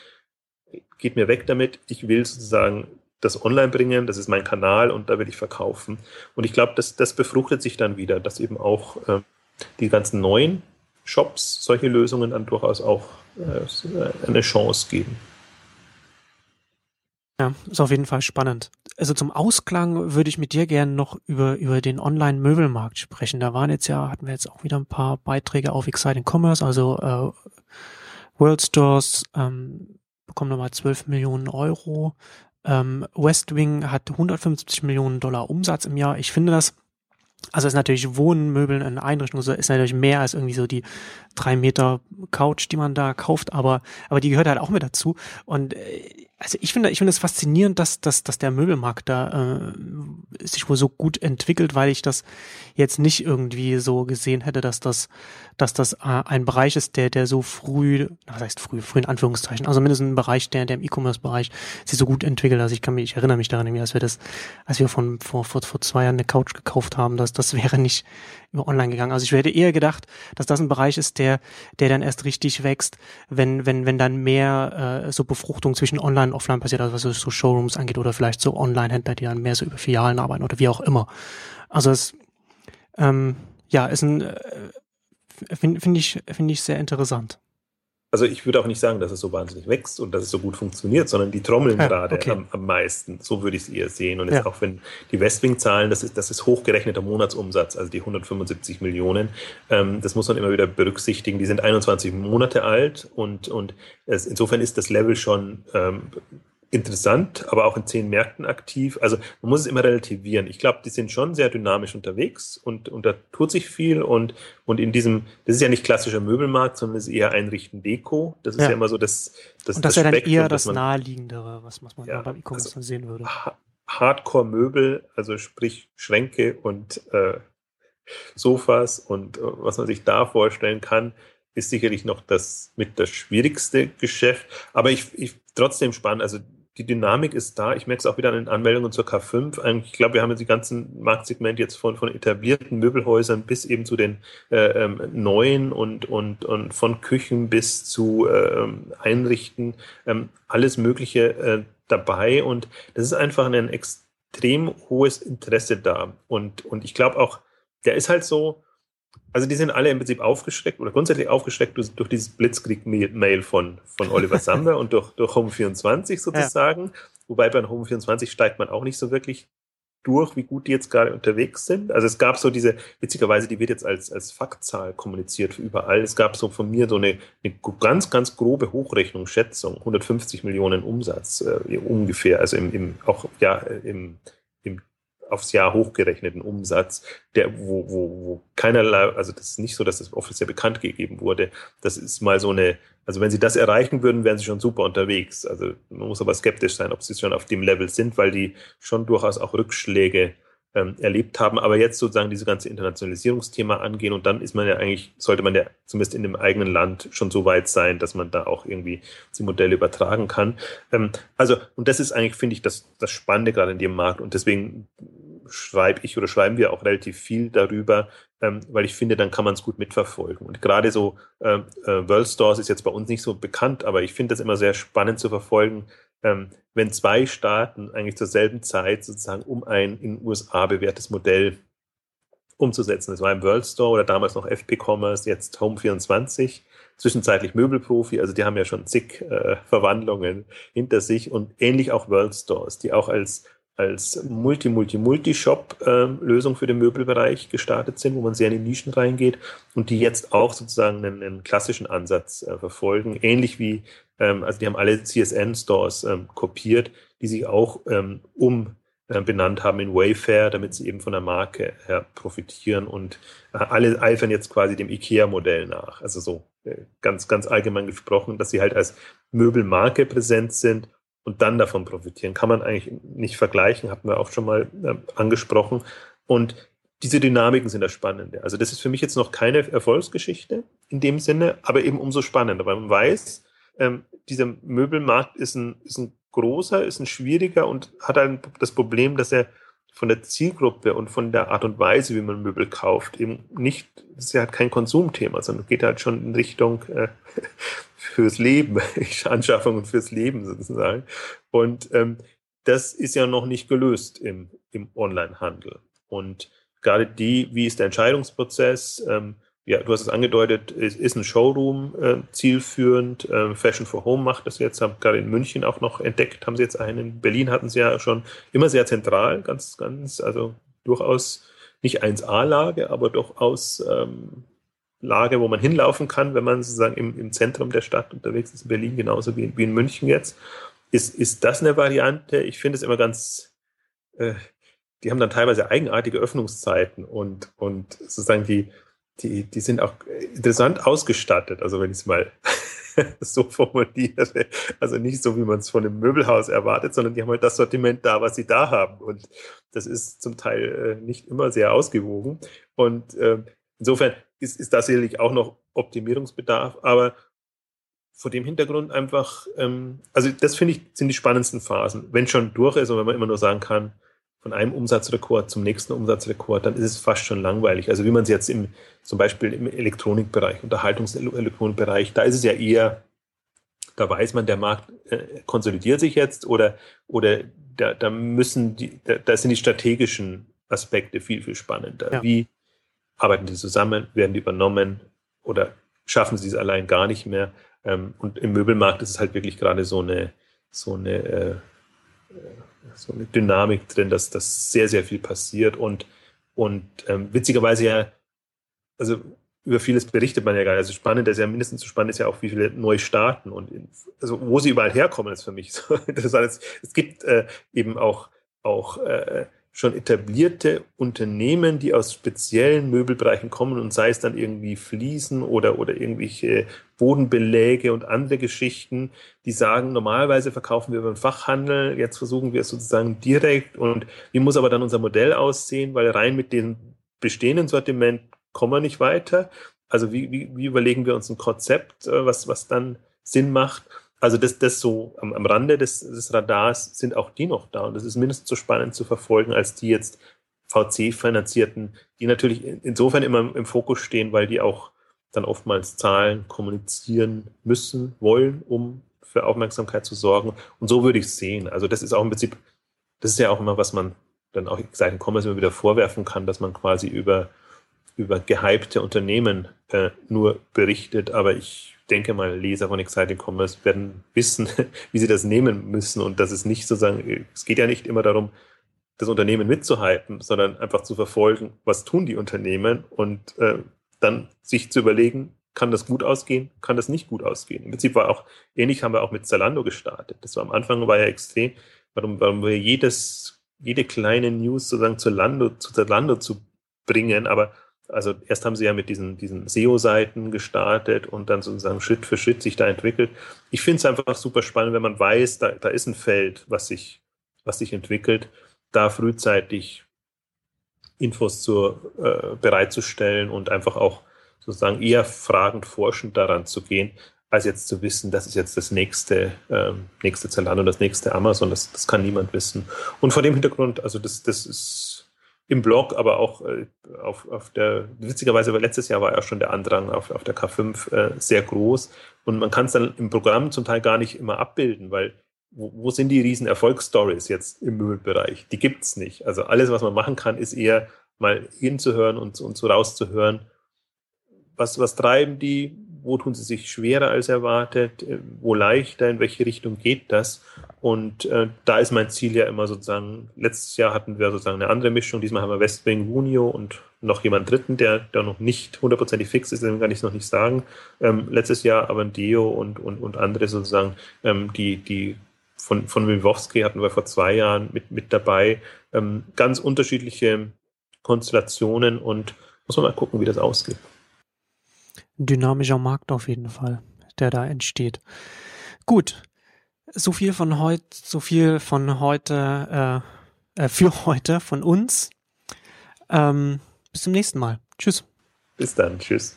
geht mir weg damit, ich will sozusagen das online bringen, das ist mein Kanal und da will ich verkaufen. Und ich glaube, das, das befruchtet sich dann wieder, dass eben auch äh, die ganzen neuen Shops solche Lösungen dann durchaus auch äh, eine Chance geben. Ja, ist auf jeden Fall spannend. Also zum Ausklang würde ich mit dir gerne noch über, über den Online-Möbelmarkt sprechen. Da waren jetzt ja, hatten wir jetzt auch wieder ein paar Beiträge auf Exciting Commerce, also äh, World Stores ähm, bekommen nochmal 12 Millionen Euro. Ähm, Westwing hat 150 Millionen Dollar Umsatz im Jahr. Ich finde das also ist natürlich Wohnen, Möbeln, eine Einrichtung so ist natürlich mehr als irgendwie so die drei Meter Couch, die man da kauft, aber aber die gehört halt auch mit dazu. Und äh, also ich finde, ich finde es faszinierend, dass, dass, dass der Möbelmarkt da äh, sich wohl so gut entwickelt, weil ich das jetzt nicht irgendwie so gesehen hätte, dass das, dass das äh, ein Bereich ist, der, der so früh, was heißt früh, früh in Anführungszeichen, also mindestens ein Bereich, der, der im E-Commerce-Bereich sich so gut entwickelt. Also ich kann mich, ich erinnere mich daran, als wir das, als wir von vor, vor, vor zwei Jahren eine Couch gekauft haben, dass das wäre nicht über online gegangen. Also ich hätte eher gedacht, dass das ein Bereich ist, der, der dann erst richtig wächst, wenn, wenn, wenn dann mehr äh, so Befruchtung zwischen online und offline passiert, also was so Showrooms angeht oder vielleicht so Online-Händler, die dann mehr so über Filialen arbeiten oder wie auch immer. Also es ähm, ja ist ein äh, finde find ich finde ich sehr interessant also ich würde auch nicht sagen, dass es so wahnsinnig wächst und dass es so gut funktioniert, sondern die trommeln ja, gerade okay. am, am, meisten. So würde ich es eher sehen. Und jetzt ja. auch wenn die Westwing-Zahlen, das ist, das ist hochgerechneter Monatsumsatz, also die 175 Millionen, ähm, das muss man immer wieder berücksichtigen. Die sind 21 Monate alt und, und es, insofern ist das Level schon ähm, interessant, aber auch in zehn Märkten aktiv. Also man muss es immer relativieren. Ich glaube, die sind schon sehr dynamisch unterwegs und, und da tut sich viel und, und in diesem, das ist ja nicht klassischer Möbelmarkt, sondern es ist eher Einrichten Deko. Das ist ja, ja immer so das, das Und das, das ist ja dann eher das man, Naheliegendere, was, was man ja, beim E-Commerce also sehen würde. Hardcore-Möbel, also sprich Schränke und äh, Sofas und äh, was man sich da vorstellen kann, ist sicherlich noch das mit das schwierigste Geschäft. Aber ich, ich trotzdem spannend. Also die Dynamik ist da. Ich merke es auch wieder an den Anmeldungen zur K5. Ich glaube, wir haben jetzt die ganzen Marktsegmente jetzt von, von etablierten Möbelhäusern bis eben zu den äh, ähm, neuen und, und, und von Küchen bis zu äh, Einrichten, ähm, alles Mögliche äh, dabei. Und das ist einfach ein extrem hohes Interesse da. Und, und ich glaube auch, der ist halt so, also die sind alle im Prinzip aufgeschreckt oder grundsätzlich aufgeschreckt durch, durch dieses Blitzkrieg-Mail von, von Oliver Sander und durch, durch Home24 sozusagen. Ja. Wobei bei Home24 steigt man auch nicht so wirklich durch, wie gut die jetzt gerade unterwegs sind. Also es gab so diese, witzigerweise, die wird jetzt als, als Faktzahl kommuniziert überall. Es gab so von mir so eine, eine ganz, ganz grobe Hochrechnung, Schätzung, 150 Millionen Umsatz äh, ungefähr, also im, im auch ja im aufs Jahr hochgerechneten Umsatz, der, wo, wo, wo keinerlei, also das ist nicht so, dass das offiziell bekannt gegeben wurde. Das ist mal so eine, also wenn sie das erreichen würden, wären sie schon super unterwegs. Also man muss aber skeptisch sein, ob sie schon auf dem Level sind, weil die schon durchaus auch Rückschläge ähm, erlebt haben, aber jetzt sozusagen diese ganze Internationalisierungsthema angehen und dann ist man ja eigentlich, sollte man ja zumindest in dem eigenen Land schon so weit sein, dass man da auch irgendwie die Modelle übertragen kann. Ähm, also, und das ist eigentlich, finde ich, das, das Spannende gerade in dem Markt und deswegen schreibe ich oder schreiben wir auch relativ viel darüber, ähm, weil ich finde, dann kann man es gut mitverfolgen. Und gerade so ähm, äh, World Stores ist jetzt bei uns nicht so bekannt, aber ich finde das immer sehr spannend zu verfolgen, ähm, wenn zwei Staaten eigentlich zur selben Zeit sozusagen um ein in den USA bewährtes Modell umzusetzen. Das war im World Store oder damals noch FP Commerce, jetzt Home24, zwischenzeitlich Möbelprofi, also die haben ja schon zig äh, Verwandlungen hinter sich und ähnlich auch World Stores, die auch als als Multi-Multi-Multi-Shop-Lösung für den Möbelbereich gestartet sind, wo man sehr in die Nischen reingeht und die jetzt auch sozusagen einen, einen klassischen Ansatz äh, verfolgen, ähnlich wie, ähm, also die haben alle CSN-Stores ähm, kopiert, die sich auch ähm, um äh, haben in Wayfair, damit sie eben von der Marke her profitieren und äh, alle eifern jetzt quasi dem IKEA-Modell nach. Also so äh, ganz, ganz allgemein gesprochen, dass sie halt als Möbelmarke präsent sind und dann davon profitieren. Kann man eigentlich nicht vergleichen, hatten wir auch schon mal äh, angesprochen. Und diese Dynamiken sind das Spannende. Also das ist für mich jetzt noch keine Erfolgsgeschichte in dem Sinne, aber eben umso spannender, weil man weiß, ähm, dieser Möbelmarkt ist ein, ist ein großer, ist ein schwieriger und hat halt das Problem, dass er von der Zielgruppe und von der Art und Weise, wie man Möbel kauft, eben nicht, das ist ja halt kein Konsumthema, sondern geht halt schon in Richtung äh, fürs Leben, Anschaffungen fürs Leben sozusagen. Und ähm, das ist ja noch nicht gelöst im, im Online-Handel. Und gerade die, wie ist der Entscheidungsprozess, ähm, ja, du hast es angedeutet, ist, ist ein Showroom äh, zielführend. Äh, Fashion for Home macht das jetzt, haben gerade in München auch noch entdeckt, haben sie jetzt einen. In Berlin hatten sie ja schon immer sehr zentral, ganz, ganz, also durchaus nicht 1A-Lage, aber durchaus ähm, Lage, wo man hinlaufen kann, wenn man sozusagen im, im Zentrum der Stadt unterwegs ist, in Berlin genauso wie, wie in München jetzt. Ist, ist das eine Variante? Ich finde es immer ganz, äh, die haben dann teilweise eigenartige Öffnungszeiten und, und sozusagen die, die, die sind auch interessant ausgestattet. Also wenn ich es mal so formuliere, also nicht so, wie man es von einem Möbelhaus erwartet, sondern die haben halt das Sortiment da, was sie da haben. Und das ist zum Teil äh, nicht immer sehr ausgewogen. Und äh, insofern ist, ist da sicherlich auch noch Optimierungsbedarf, aber vor dem Hintergrund einfach, ähm, also das finde ich, sind die spannendsten Phasen. Wenn schon durch ist und wenn man immer nur sagen kann, von einem Umsatzrekord zum nächsten Umsatzrekord, dann ist es fast schon langweilig. Also wie man es jetzt im, zum Beispiel im Elektronikbereich, Unterhaltungselektronikbereich, da ist es ja eher, da weiß man, der Markt äh, konsolidiert sich jetzt oder, oder da, da müssen die, da, da sind die strategischen Aspekte viel, viel spannender. Ja. Wie arbeiten die zusammen, werden die übernommen oder schaffen sie es allein gar nicht mehr? Ähm, und im Möbelmarkt ist es halt wirklich gerade so eine, so eine äh, so eine Dynamik drin, dass, dass sehr, sehr viel passiert und, und ähm, witzigerweise ja, also über vieles berichtet man ja gar nicht. Also spannend, ist ja mindestens so spannend ist ja auch, wie viele neu starten und in, also wo sie überall herkommen, ist für mich so interessant. Es gibt äh, eben auch, auch äh, schon etablierte Unternehmen, die aus speziellen Möbelbereichen kommen und sei es dann irgendwie Fliesen oder, oder irgendwelche Bodenbeläge und andere Geschichten, die sagen, normalerweise verkaufen wir über den Fachhandel, jetzt versuchen wir es sozusagen direkt und wie muss aber dann unser Modell aussehen, weil rein mit dem bestehenden Sortiment kommen wir nicht weiter. Also wie, wie, wie überlegen wir uns ein Konzept, äh, was, was dann Sinn macht? Also das, das so am, am Rande des, des Radars sind auch die noch da. Und das ist mindestens so spannend zu verfolgen, als die jetzt VC-finanzierten, die natürlich insofern immer im Fokus stehen, weil die auch dann oftmals Zahlen kommunizieren müssen, wollen, um für Aufmerksamkeit zu sorgen. Und so würde ich es sehen. Also das ist auch im Prinzip, das ist ja auch immer, was man dann auch Seiten Commerce immer wieder vorwerfen kann, dass man quasi über, über gehypte Unternehmen äh, nur berichtet. Aber ich denke mal, Leser von Exciting Commerce werden wissen, wie sie das nehmen müssen und dass es nicht sozusagen, es geht ja nicht immer darum, das Unternehmen mitzuhypen, sondern einfach zu verfolgen, was tun die Unternehmen und äh, dann sich zu überlegen, kann das gut ausgehen, kann das nicht gut ausgehen. Im Prinzip war auch, ähnlich haben wir auch mit Zalando gestartet. Das war am Anfang war ja extrem, warum, warum wir jedes, jede kleine News sozusagen zu Zalando, zu Zalando zu bringen, aber also erst haben sie ja mit diesen, diesen SEO-Seiten gestartet und dann sozusagen Schritt für Schritt sich da entwickelt. Ich finde es einfach super spannend, wenn man weiß, da, da ist ein Feld, was sich, was sich entwickelt, da frühzeitig Infos zu, äh, bereitzustellen und einfach auch sozusagen eher fragend, forschend daran zu gehen, als jetzt zu wissen, das ist jetzt das nächste, ähm, nächste Zalando, das nächste Amazon, das, das kann niemand wissen. Und vor dem Hintergrund, also das, das ist im Blog, aber auch äh, auf, auf der, witzigerweise, weil letztes Jahr war ja schon der Andrang auf, auf der K5 äh, sehr groß und man kann es dann im Programm zum Teil gar nicht immer abbilden, weil wo, wo sind die riesen Erfolgsstories jetzt im Müllbereich? Die gibt's nicht. Also alles, was man machen kann, ist eher mal hinzuhören und, und so rauszuhören, was, was treiben die, wo tun sie sich schwerer als erwartet, äh, wo leichter, in welche Richtung geht das. Und äh, da ist mein Ziel ja immer sozusagen, letztes Jahr hatten wir sozusagen eine andere Mischung, diesmal haben wir Westwing, Wunio und noch jemand dritten, der, der noch nicht hundertprozentig fix ist, deswegen kann ich es noch nicht sagen. Ähm, letztes Jahr Avandeo und, und, und andere sozusagen, ähm, die, die von, von Milwowski hatten wir vor zwei Jahren mit, mit dabei. Ähm, ganz unterschiedliche Konstellationen und muss man mal gucken, wie das ausgeht. Dynamischer Markt auf jeden Fall, der da entsteht. Gut, so viel von heute, so viel von heute, äh, äh, für heute von uns. Ähm, bis zum nächsten Mal. Tschüss. Bis dann. Tschüss.